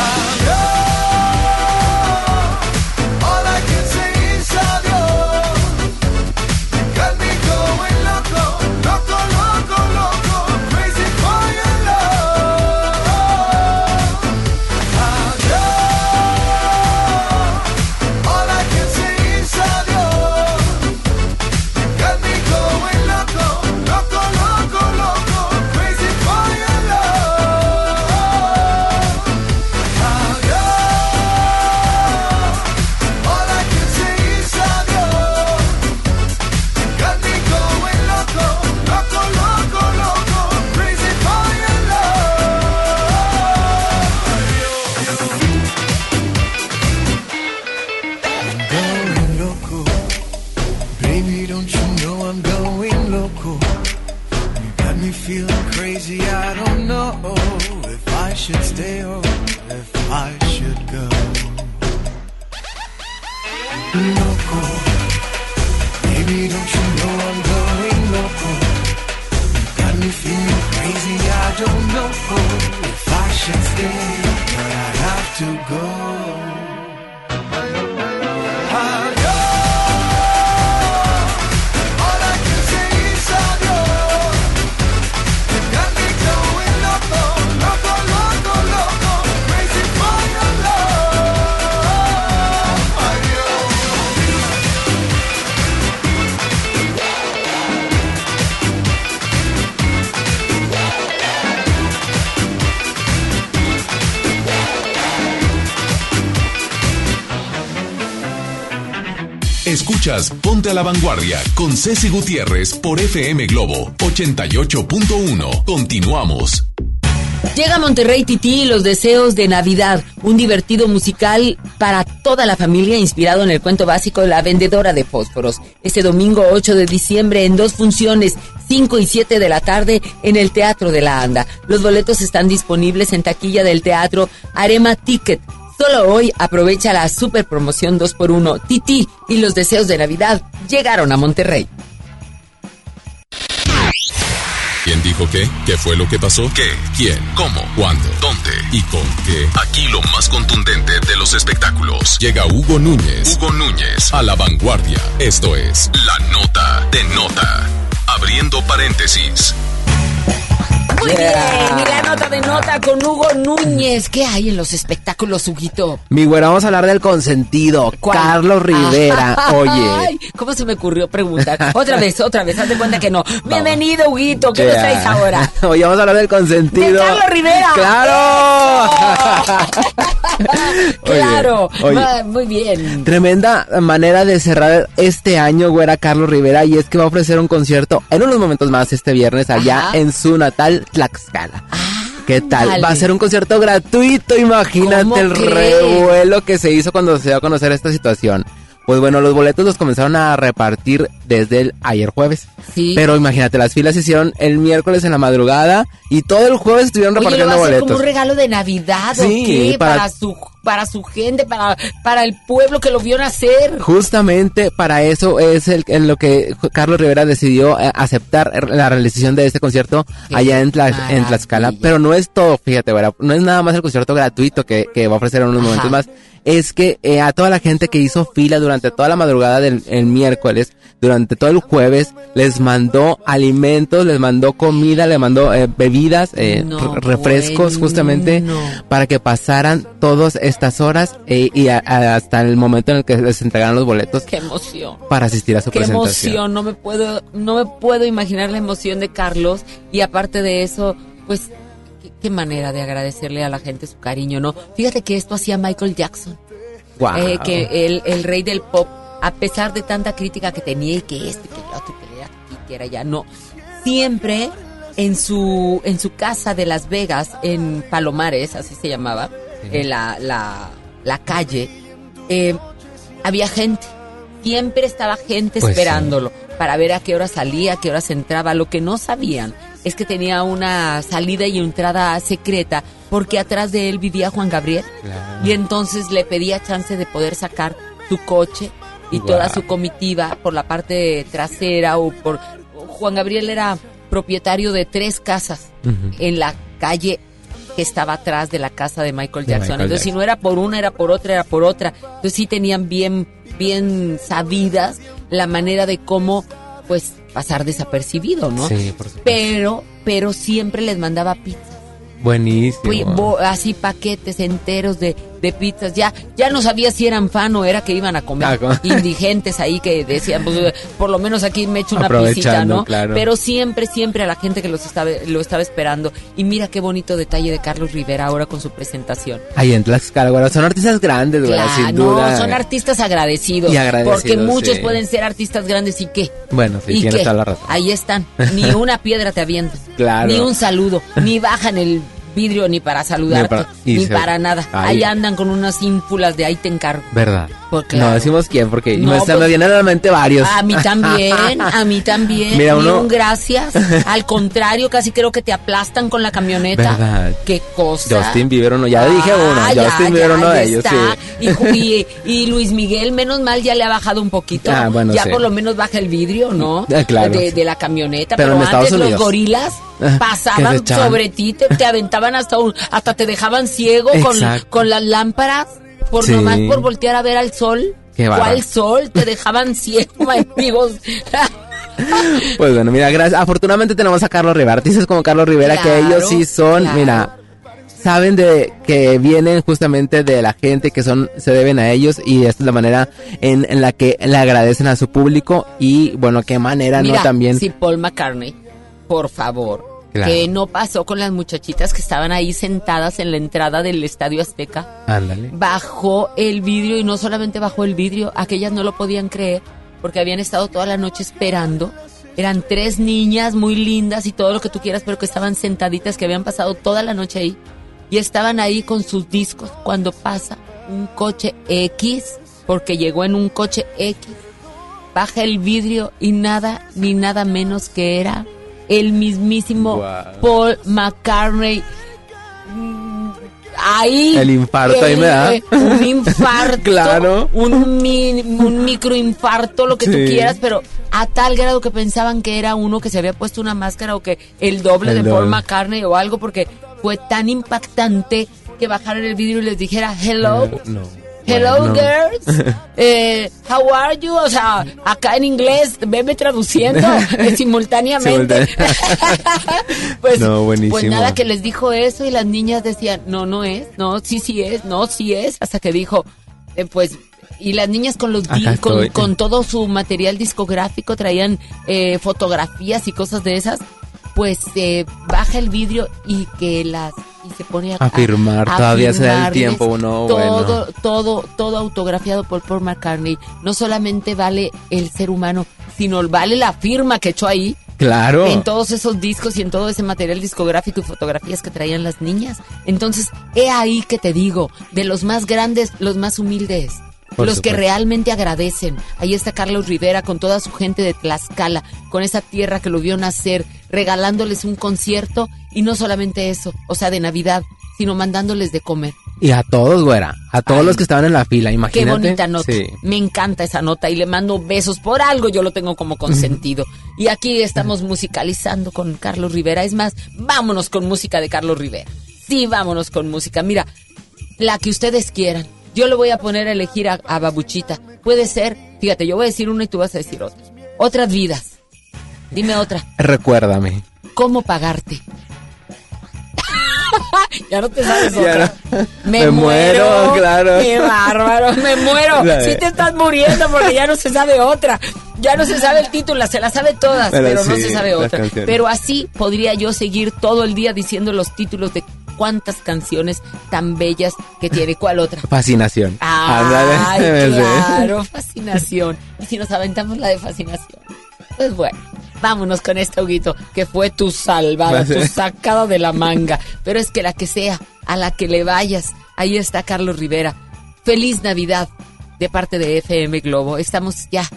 Ponte a la Vanguardia con Ceci Gutiérrez por FM Globo 88.1. Continuamos. Llega Monterrey Tití y los deseos de Navidad, un divertido musical para toda la familia inspirado en el cuento básico La vendedora de fósforos. Este domingo 8 de diciembre en dos funciones, 5 y 7 de la tarde en el Teatro de la Anda. Los boletos están disponibles en taquilla del teatro Arema Ticket. Solo hoy aprovecha la super promoción 2x1. Tití y los deseos de Navidad llegaron a Monterrey. ¿Quién dijo qué? ¿Qué fue lo que pasó? ¿Qué? ¿Quién? ¿Cómo? ¿Cuándo? ¿Dónde? ¿Y con qué? Aquí lo más contundente de los espectáculos. Llega Hugo Núñez. Hugo Núñez a la vanguardia. Esto es La Nota de Nota. Abriendo paréntesis. Muy bien, y la nota de nota con Hugo Núñez. ¿Qué hay en los espectáculos, Huguito? Mi güera, vamos a hablar del consentido. Carlos Rivera. Oye. Ay, ¿cómo se me ocurrió preguntar? Otra vez, otra vez, hazte cuenta que no. Bienvenido, Huguito, ¿qué nos Ya. traes ahora? Oye, vamos a hablar del consentido. ¡De Carlos Rivera! ¡Claro! claro, Oye, oye. Va, muy bien. Tremenda manera de cerrar este año, güera Carlos Rivera, y es que va a ofrecer un concierto en unos momentos más este viernes allá Ajá. en su natal Tlaxcala. ¿Qué tal? Va a ser un concierto gratuito, imagínate ¿Cómo el revuelo que se hizo cuando se dio a conocer esta situación. Pues bueno, los boletos los comenzaron a repartir desde el ayer jueves. Sí. Pero imagínate, las filas se hicieron el miércoles en la madrugada y todo el jueves estuvieron Oye, ¿lo repartiendo va a hacer boletos. como un regalo de Navidad Sí, o qué? para- Para... su para su gente, para, para el pueblo que lo vio nacer. Justamente para eso es el, en lo que Carlos Rivera decidió eh, aceptar la realización de este concierto Qué allá en, Tla- en Tlaxcala. Pero no es todo, fíjate, ¿verdad? no es nada más el concierto gratuito que, que va a ofrecer en unos Ajá. momentos más. Es que eh, a toda la gente que hizo fila durante toda la madrugada del el miércoles, durante todo el jueves, les mandó alimentos, les mandó comida, les mandó eh, bebidas, eh, No, refrescos, bueno. justamente para que pasaran todas estas horas eh, y a- a- hasta el momento en el que les entregaron los boletos Qué emoción. para asistir a su Qué presentación. emoción, no me puedo, no me puedo imaginar la emoción de Carlos y aparte de eso, pues qué, qué manera de agradecerle a la gente su cariño, ¿no? Fíjate que esto hacía Michael Jackson, Guau. eh, que el, el rey del pop, a pesar de tanta crítica que tenía y que este, que el otro, que era aquí, que era allá, no, siempre en su en su casa de Las Vegas, en Palomares, así se llamaba, eh, la, la, la calle, eh, había gente. Siempre estaba gente Pues sí. esperándolo para ver a qué hora salía, a qué hora se entraba. Lo que no sabían es que tenía una salida y entrada secreta porque atrás de él vivía Juan Gabriel. Y entonces le pedía chance de poder sacar su coche y toda su comitiva por la parte trasera o por Juan Gabriel era propietario de tres casas en la calle que estaba atrás de la casa de Michael De Jackson. Michael Entonces, si no era por una, era por otra, era por otra. Entonces, sí tenían bien, bien sabidas la manera de cómo, pues, pasar desapercibido, ¿no? Sí, por supuesto. Pero, pero siempre les mandaba pizza. Buenísimo. Fui- bo- así paquetes enteros de, de pizzas. Ya, ya no sabía si eran fan o era que iban a comer. Ah. Indigentes ahí que decían, pues, por lo menos aquí me echo una pisita, ¿no? claro. Pero siempre, siempre a la gente que los estaba, lo estaba esperando. Y mira qué bonito detalle de Carlos Rivera ahora con su presentación. Ahí en Tlaxcala, son artistas grandes, Claro, sin no, duda. son artistas agradecidos. Y agradecidos, Porque muchos sí. pueden ser artistas grandes y qué. Bueno, sí, ¿Y tienes qué? toda la razón. Ahí están. Ni una piedra te avientan. Claro. Ni un saludo. Ni bajan el vidrio ni para saludarte, Ni para- y ni se- para nada. Ahí. Ahí andan con unas ímpulas de ahí te encargo. ¿Verdad? Pues claro. No decimos quién, porque No, me, me pues- vienen a la mente varios. A mí también, a mí también. Mira, Ni uno- un gracias. Al contrario, casi creo que te aplastan con la camioneta. ¿Verdad? Qué cosa. Justin Bieber uno, ya dije uno, Ah, ya, Justin Bieber uno de ellos, sí. Y, Luis Miguel, menos mal, ya le ha bajado un poquito. Ah, bueno, ya sí. por lo menos baja el vidrio, ¿no? Ah, claro. De, de la camioneta. Pero Pero, en antes Estados los Unidos. gorilas Ah, que pasaban se echaban. sobre ti, te, te aventaban hasta un, hasta te dejaban ciego con, con las lámparas. Por Sí. nomás por voltear a ver al sol. Qué. ¿Cuál sol? Te dejaban ciego, amigos. Pues bueno, mira, gracias. Afortunadamente tenemos a Carlos Rivera, artistas como Carlos Rivera, que ellos sí son, claro. mira, saben de que vienen justamente de la gente que son, se deben a ellos y esta es la manera en, en la que le agradecen a su público y bueno, qué manera, Mira, ¿no? También. si Paul McCartney, por favor, Claro. que no pasó con las muchachitas que estaban ahí sentadas en la entrada del Estadio Azteca. Ándale. Bajó el vidrio y no solamente bajó el vidrio, aquellas no lo podían creer porque habían estado toda la noche esperando. Eran tres niñas muy lindas y todo lo que tú quieras, pero que estaban sentaditas, que habían pasado toda la noche ahí. Y estaban ahí con sus discos cuando pasa un coche X, porque llegó en un coche X baja el vidrio y nada ni nada menos que era el mismísimo. Paul McCartney. Mm, Ahí. El infarto ahí me da. eh, Un infarto. Claro. Un, mi- un microinfarto, lo que tú Sí. quieras, pero a tal grado que pensaban que era uno que se había puesto una máscara o que el doble El de Paul. McCartney o algo, porque fue tan impactante que bajaran el vidrio y les dijera hello. No. Hello girls, eh, how are you? O sea, acá en inglés, veme traduciendo eh, simultáneamente. pues, No, pues nada, que les dijo eso y las niñas decían, no, no es, no, sí, sí es, no, sí es, hasta que dijo, eh, pues, y las niñas con los con, con todo su material discográfico traían eh, fotografías y cosas de esas, pues eh, baja el vidrio y que las y se pone a, A firmar, todavía se da el tiempo, uno, todo, bueno. todo, todo autografiado por Paul McCartney. No solamente vale el ser humano, sino vale la firma que echó ahí. Claro. En todos esos discos y en todo ese material discográfico y fotografías que traían las niñas. Entonces, he ahí que te digo, de los más grandes, los más humildes. Por los que realmente agradecen. Ahí está Carlos Rivera con toda su gente de Tlaxcala, con esa tierra que lo vio nacer, regalándoles un concierto y no solamente eso, o sea, de Navidad, sino mandándoles de comer. Y a todos, güera, a todos los que estaban en la fila, imagínate. Qué bonita nota. Sí. Me encanta esa nota y le mando besos. Por algo yo lo tengo como consentido. y aquí estamos musicalizando con Carlos Rivera. Es más, vámonos con música de Carlos Rivera. Sí, vámonos con música. Mira, la que ustedes quieran. Yo le voy a poner a elegir a, a Babuchita. Puede ser, fíjate, yo voy a decir una y tú vas a decir otra. Otras vidas. Dime otra. Recuérdame. ¿Cómo pagarte? ya no te sabes otra. no. Me, Me muero, muero, claro. Qué bárbaro, me muero. Sí te estás muriendo porque ya no se sabe otra. Ya no se sabe el título, se la sabe todas, Pero pero, no sí, se sabe otra. Pero así podría yo seguir todo el día diciendo los títulos de cuántas canciones tan bellas que tiene. ¿Cuál otra? Fascinación. Ay, Ándale. claro, fascinación. Y si nos aventamos la de fascinación. Pues bueno, vámonos con este Huguito, que fue tu salvada, tu sacada de la manga. Pero es que la que sea, a la que le vayas, ahí está Carlos Rivera. Feliz Navidad de parte de FM Globo. Estamos ya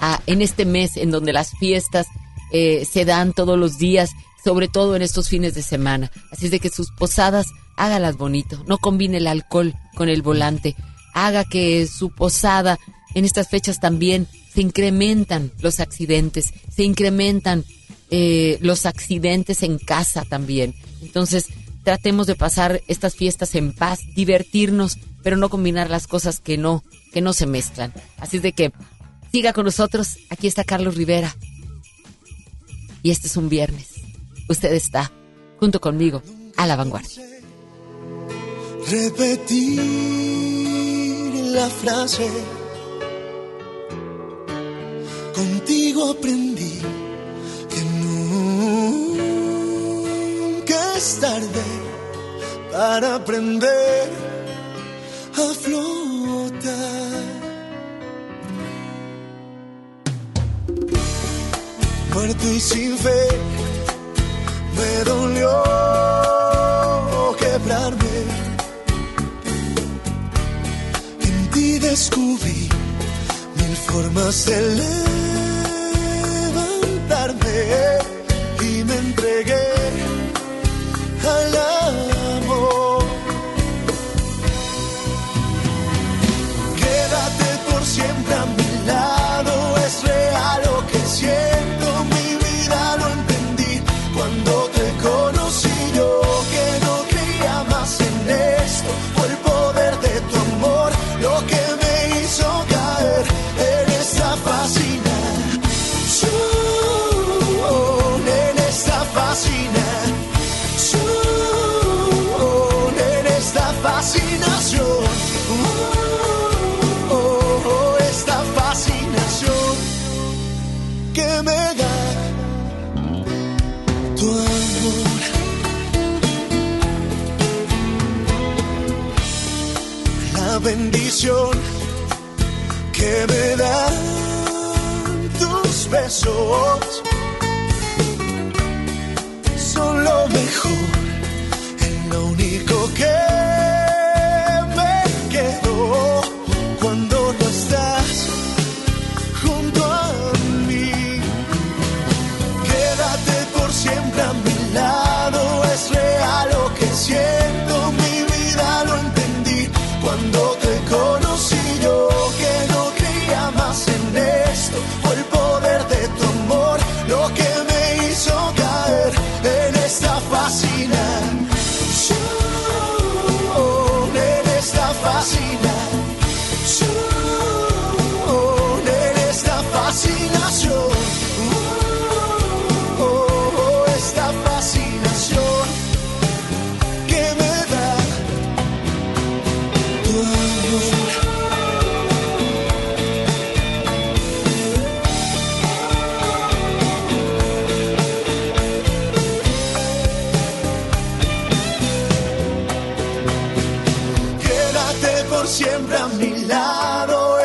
ah, en este mes en donde las fiestas eh, se dan todos los días, sobre todo en estos fines de semana. Así es de que sus posadas hágalas bonito, no combine el alcohol con el volante, haga que su posada en estas fechas también se incrementan los accidentes, se incrementan eh, los accidentes en casa también. Entonces, tratemos de pasar estas fiestas en paz, divertirnos, pero no combinar las cosas que no, que no se mezclan. Así es de que siga con nosotros. Aquí está Carlos Rivera. Y este es un viernes. Usted está junto conmigo a la vanguardia. Repetir la frase. Contigo aprendí que nunca es tarde para aprender a flotar. Muerto y sin fe, me dolió quebrarme. En ti descubrí mil formas de levantarme y me entregué al amor. Quédate por siempre a mi lado, es real bendición que me dan tus besos. Son lo mejor, es lo único que me quedó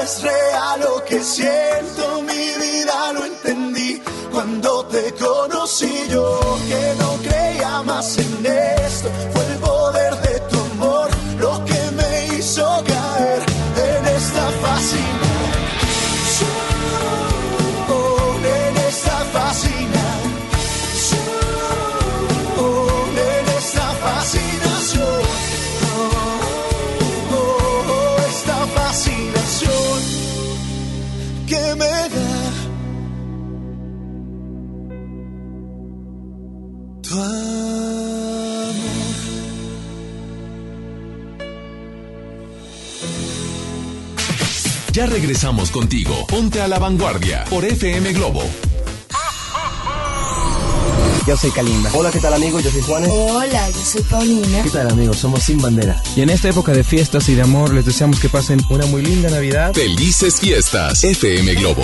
es real lo que siento, mi vida lo entendí cuando te conocí. Yo que no creía más en esto, fue el poder de tu amor lo que me hizo caer en esta fascinación, Ya regresamos contigo. Ponte a la vanguardia por FM Globo. Yo soy Kalimba. Hola, ¿qué tal amigos? Yo soy Juanes. Hola, yo soy Paulina. ¿Qué tal amigos? Somos Sin Bandera. Y en esta época de fiestas y de amor les deseamos que pasen una muy linda Navidad. Felices fiestas. FM Globo.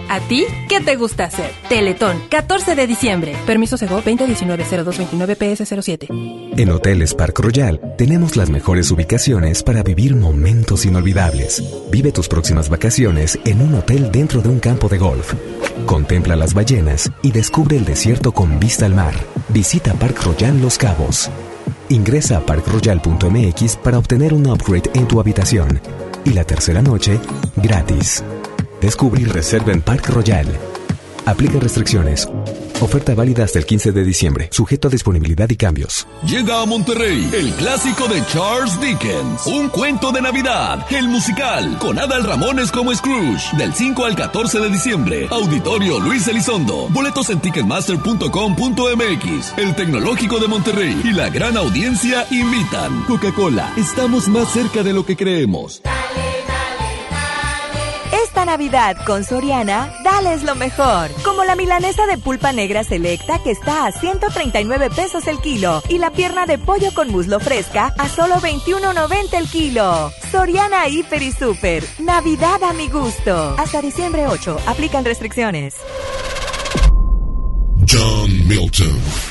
¿A ti qué te gusta hacer? Teletón, 14 de diciembre. Permiso Sego 2019-0229-PS07. En Hoteles Park Royal tenemos las mejores ubicaciones para vivir momentos inolvidables. Vive tus próximas vacaciones en un hotel dentro de un campo de golf. Contempla las ballenas y descubre el desierto con vista al mar. Visita Park Royal Los Cabos. Ingresa a parkroyal.mx para obtener un upgrade en tu habitación. Y la tercera noche, gratis. Descubre y reserva en Park Royal. Aplica restricciones. Oferta válida hasta el 15 de diciembre, sujeto a disponibilidad y cambios. Llega a Monterrey el clásico de Charles Dickens, Un cuento de Navidad, el musical, con Adal Ramones como Scrooge, del 5 al 14 de diciembre. Auditorio Luis Elizondo. Boletos en ticketmaster.com.mx. El Tecnológico de Monterrey y la gran audiencia invitan. Coca-Cola, estamos más cerca de lo que creemos. Navidad con Soriana, dales lo mejor. Como la milanesa de pulpa negra selecta que está a 139 pesos el kilo y la pierna de pollo con muslo fresca a solo 21.90 el kilo. Soriana Hiper y Super. Navidad a mi gusto. Hasta diciembre 8. Aplican restricciones. John Milton.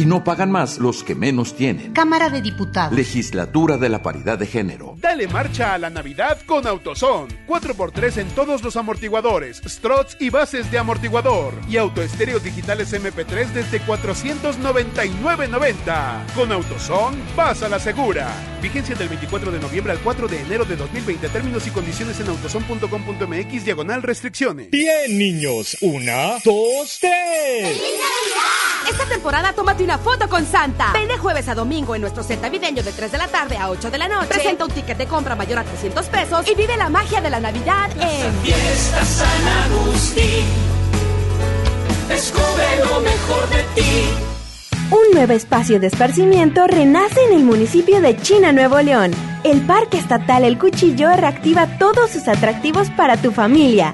y no pagan más los que menos tienen. Cámara de Diputados. Legislatura de la Paridad de Género. Dale marcha a la Navidad con AutoZone. 4x3 en todos los amortiguadores, struts y bases de amortiguador. Y autoestéreos digitales MP3 desde 499.90. Con AutoZone, vas a la segura. Vigencia del 24 de noviembre al 4 de enero de 2020. Términos y condiciones en autozone.com.mx diagonal restricciones. Bien, niños. Una, dos, tres. Esta temporada tómate una foto con Santa. Ven de jueves a domingo en nuestro set navideño de 3 de la tarde a 8 de la noche. Presenta un ticket de compra mayor a 300 pesos y vive la magia de la Navidad en Fiesta San Agustín. Descubre lo mejor de ti. Un nuevo espacio de esparcimiento renace en el municipio de China, Nuevo León. El Parque Estatal El Cuchillo reactiva todos sus atractivos para tu familia.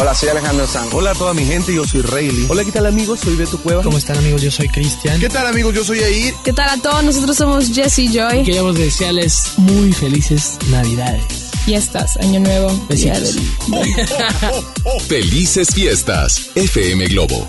Hola, soy Alejandro Sanz. Hola a toda mi gente, yo soy Rayleigh. Hola, ¿qué tal amigos? Soy Beto Cueva. ¿Cómo están amigos? Yo soy Cristian. ¿Qué tal amigos? Yo soy Air. ¿Qué tal a todos? Nosotros somos Jesse Joy. Queríamos desearles muy felices Navidades. Fiestas, Año Nuevo. Besitos. Felices fiestas, FM Globo.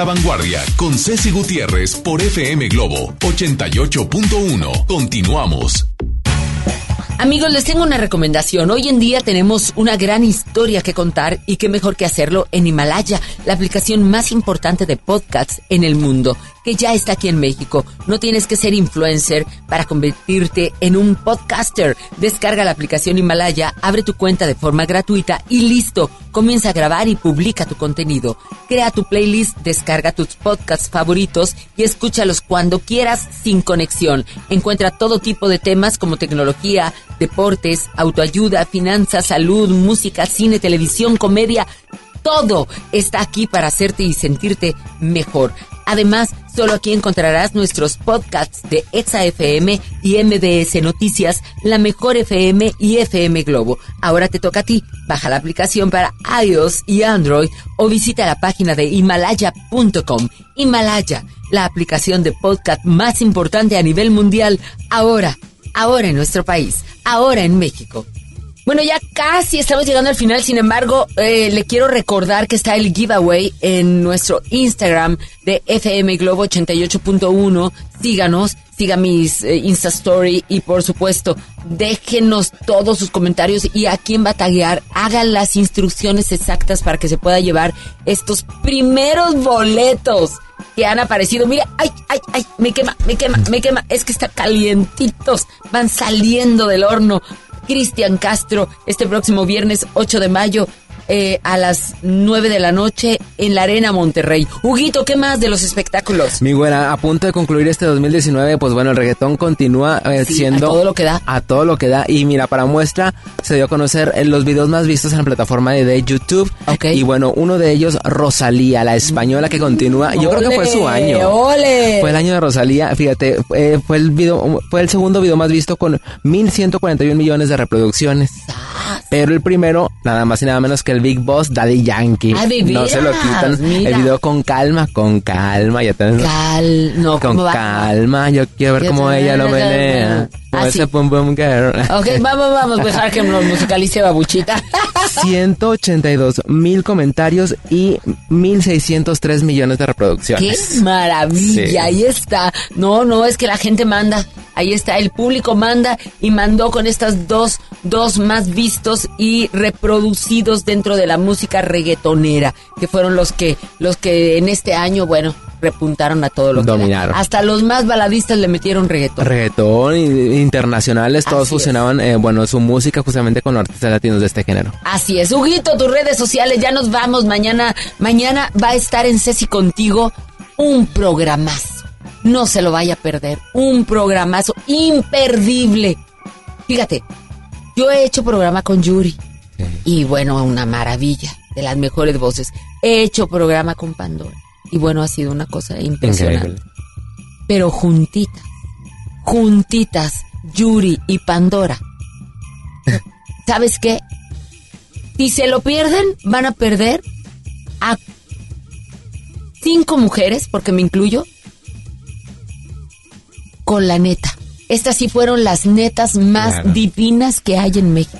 la Vanguardia con Ceci Gutiérrez por FM Globo 88.1. Continuamos. Amigos, les tengo una recomendación. Hoy en día tenemos una gran historia que contar y qué mejor que hacerlo en Himalaya, la aplicación más importante de podcasts en el mundo, que ya está aquí en México. No tienes que ser influencer para convertirte en un podcaster. Descarga la aplicación Himalaya, abre tu cuenta de forma gratuita y listo. Comienza a grabar y publica tu contenido. Crea tu playlist, descarga tus podcasts favoritos y escúchalos cuando quieras sin conexión. Encuentra todo tipo de temas como tecnología, deportes, autoayuda, finanzas, salud, música, cine, televisión, comedia. Todo está aquí para hacerte y sentirte mejor. Además, solo aquí encontrarás nuestros podcasts de Exa FM y MBS Noticias, La Mejor FM y FM Globo. Ahora te toca a ti. Baja la aplicación para iOS y Android o visita la página de himalaya.com. Himalaya, la aplicación de podcast más importante a nivel mundial, ahora, ahora en nuestro país, ahora en México. Bueno, ya casi estamos llegando al final, sin embargo, eh, le quiero recordar que está el giveaway en nuestro Instagram de FM Globo 88.1. Síganos, siga mis eh, Insta Story y por supuesto, déjenos todos sus comentarios y a quién va a. Hagan las instrucciones exactas para que se pueda llevar estos primeros boletos que han aparecido. Mira, ay, ay, ay, me quema, me quema, me quema. Es que están calientitos, van saliendo del horno. Cristian Castro, este próximo viernes 8 de mayo eh, a las 9 de la noche en la Arena Monterrey. Huguito, ¿qué más de los espectáculos? Mi güera, a punto de concluir este 2019, pues bueno, el reggaetón continúa eh, Sí, siendo... a todo lo que da. A todo lo que da. Y mira, para muestra, se dio a conocer en los videos más vistos en la plataforma de, de YouTube. Y bueno, uno de ellos, Rosalía, la española que continúa. Yo creo que fue su ¡Ole, año. ole! Fue el año de Rosalía. Fíjate, eh, fue el video, fue el segundo video más visto con 1.141 millones de reproducciones. Pero el primero, nada más y nada menos que el Big Boss, Daddy Yankee. Ah, de no se lo quitan. mira. El video con calma, con calma. Ya tenés- Cal, no, con ¿cómo va? calma, yo quiero ver Yo cómo ella lo menea. Ah, ese sí. pum pum girl. Ok, vamos, vamos, dejar que nos musicalice babuchita. 182 mil comentarios y 1603 millones de ¡Qué reproducciones. maravilla! Sí. Ahí está. No, no, es que la gente manda. Ahí está, el público manda y mandó con estas dos, dos más vistos y reproducidos dentro de la música reggaetonera, que fueron los que, los que en este año, bueno, repuntaron a todo lo que. Dominaron. Hasta los más baladistas le metieron reggaetón. Reggaetón internacionales, todos Así fusionaban, eh, bueno, su música justamente con artistas latinos de este género. Así es, Huguito, tus redes sociales, ya nos vamos. Mañana, mañana va a estar en Ceci contigo un programazo. No se lo vaya a perder. Un programazo imperdible. Fíjate, yo he hecho programa con Yuri. Y bueno, una maravilla. De las mejores voces. He hecho programa con Pandora. Y bueno, ha sido una cosa impresionante. Increíble. Pero juntitas, juntitas, Yuri y Pandora. ¿Sabes qué? Si se lo pierden, van a perder a cinco mujeres, porque me incluyo, con la neta. Estas sí fueron las netas más Claro. divinas que hay en México.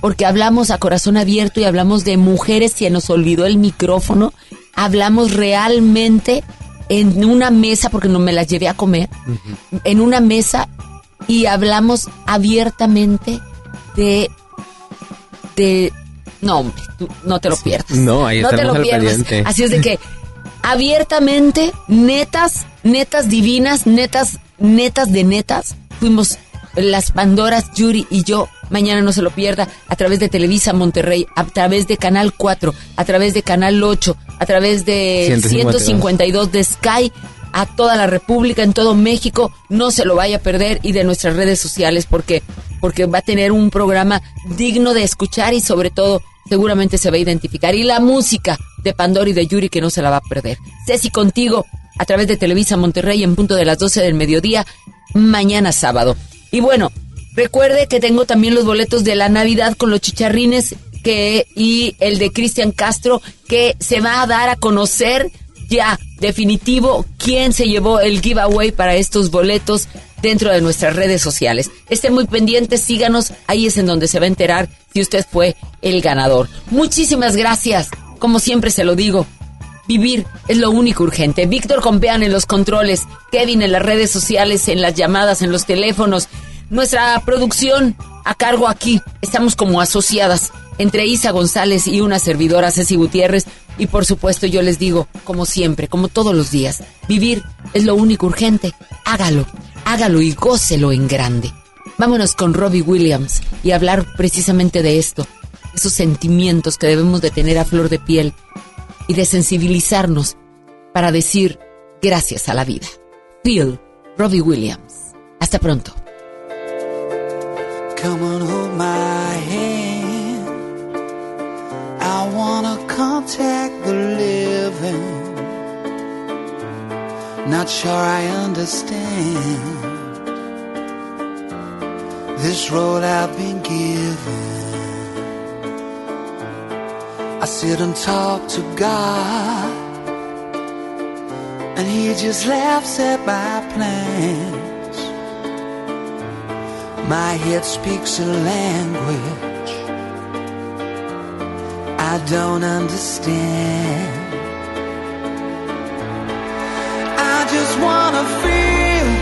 Porque hablamos a corazón abierto y hablamos de mujeres, se nos olvidó el micrófono. Hablamos realmente en una mesa, porque no me las llevé a comer, en una mesa y hablamos abiertamente de de no hombre tú no te lo pierdas No, ahí no te lo pierdas así es de que abiertamente netas netas divinas netas netas de netas fuimos las Pandoras Yuri y yo mañana no se lo pierda a través de Televisa Monterrey a través de Canal 4 a través de Canal 8 a través de 152. 152 de Sky a toda la República, en todo México, no se lo vaya a perder y de nuestras redes sociales porque porque va a tener un programa digno de escuchar y sobre todo seguramente se va a identificar y la música de Pandora y de Yuri que no se la va a perder. Ceci contigo a través de Televisa Monterrey en punto de las 12 del mediodía mañana sábado. Y bueno, recuerde que tengo también los boletos de la Navidad con los chicharrines que y el de Cristian Castro que se va a dar a conocer ya definitivo quién se llevó el giveaway para estos boletos dentro de nuestras redes sociales. Estén muy pendientes, síganos, ahí es en donde se va a enterar si usted fue el ganador. Muchísimas gracias, como siempre se lo digo, Vivir es lo único urgente. Víctor Compeán en los controles, Kevin en las redes sociales, en las llamadas, en los teléfonos. Nuestra producción a cargo aquí. Estamos como asociadas entre Isa González y una servidora Ceci Gutiérrez. Y por supuesto yo les digo, como siempre, como todos los días, vivir es lo único urgente. Hágalo, hágalo y gócelo en grande. Vámonos con Robbie Williams y hablar precisamente de esto, esos sentimientos que debemos de tener a flor de piel y de sensibilizarnos para decir gracias a la vida. Feel, Robbie Williams. Hasta pronto. Come on, hold my hand. I wanna contact the living. Not sure I understand this road I've been given. I sit and talk to God, and He just laughs at my plans. My head speaks a language I don't understand. I just wanna feel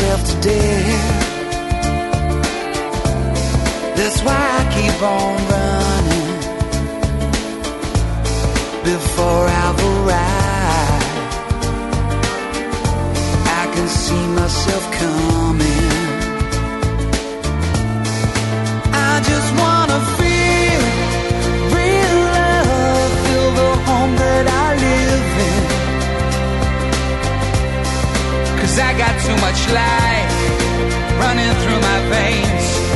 myself to death. That's why I keep on running before I've arrived. I can see myself coming. I just wanna feel real love, feel the home that I live in. I got too much life running through my veins,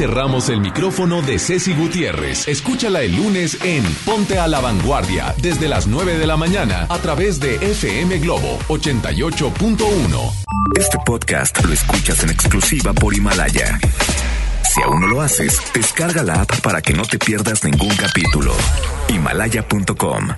cerramos el micrófono de Ceci Gutiérrez. Escúchala el lunes en Ponte a la Vanguardia desde las 9 de la mañana a través de FM Globo 88.1. Este podcast lo escuchas en exclusiva por Himalaya. Si aún no lo haces, descarga la app para que no te pierdas ningún capítulo. Himalaya.com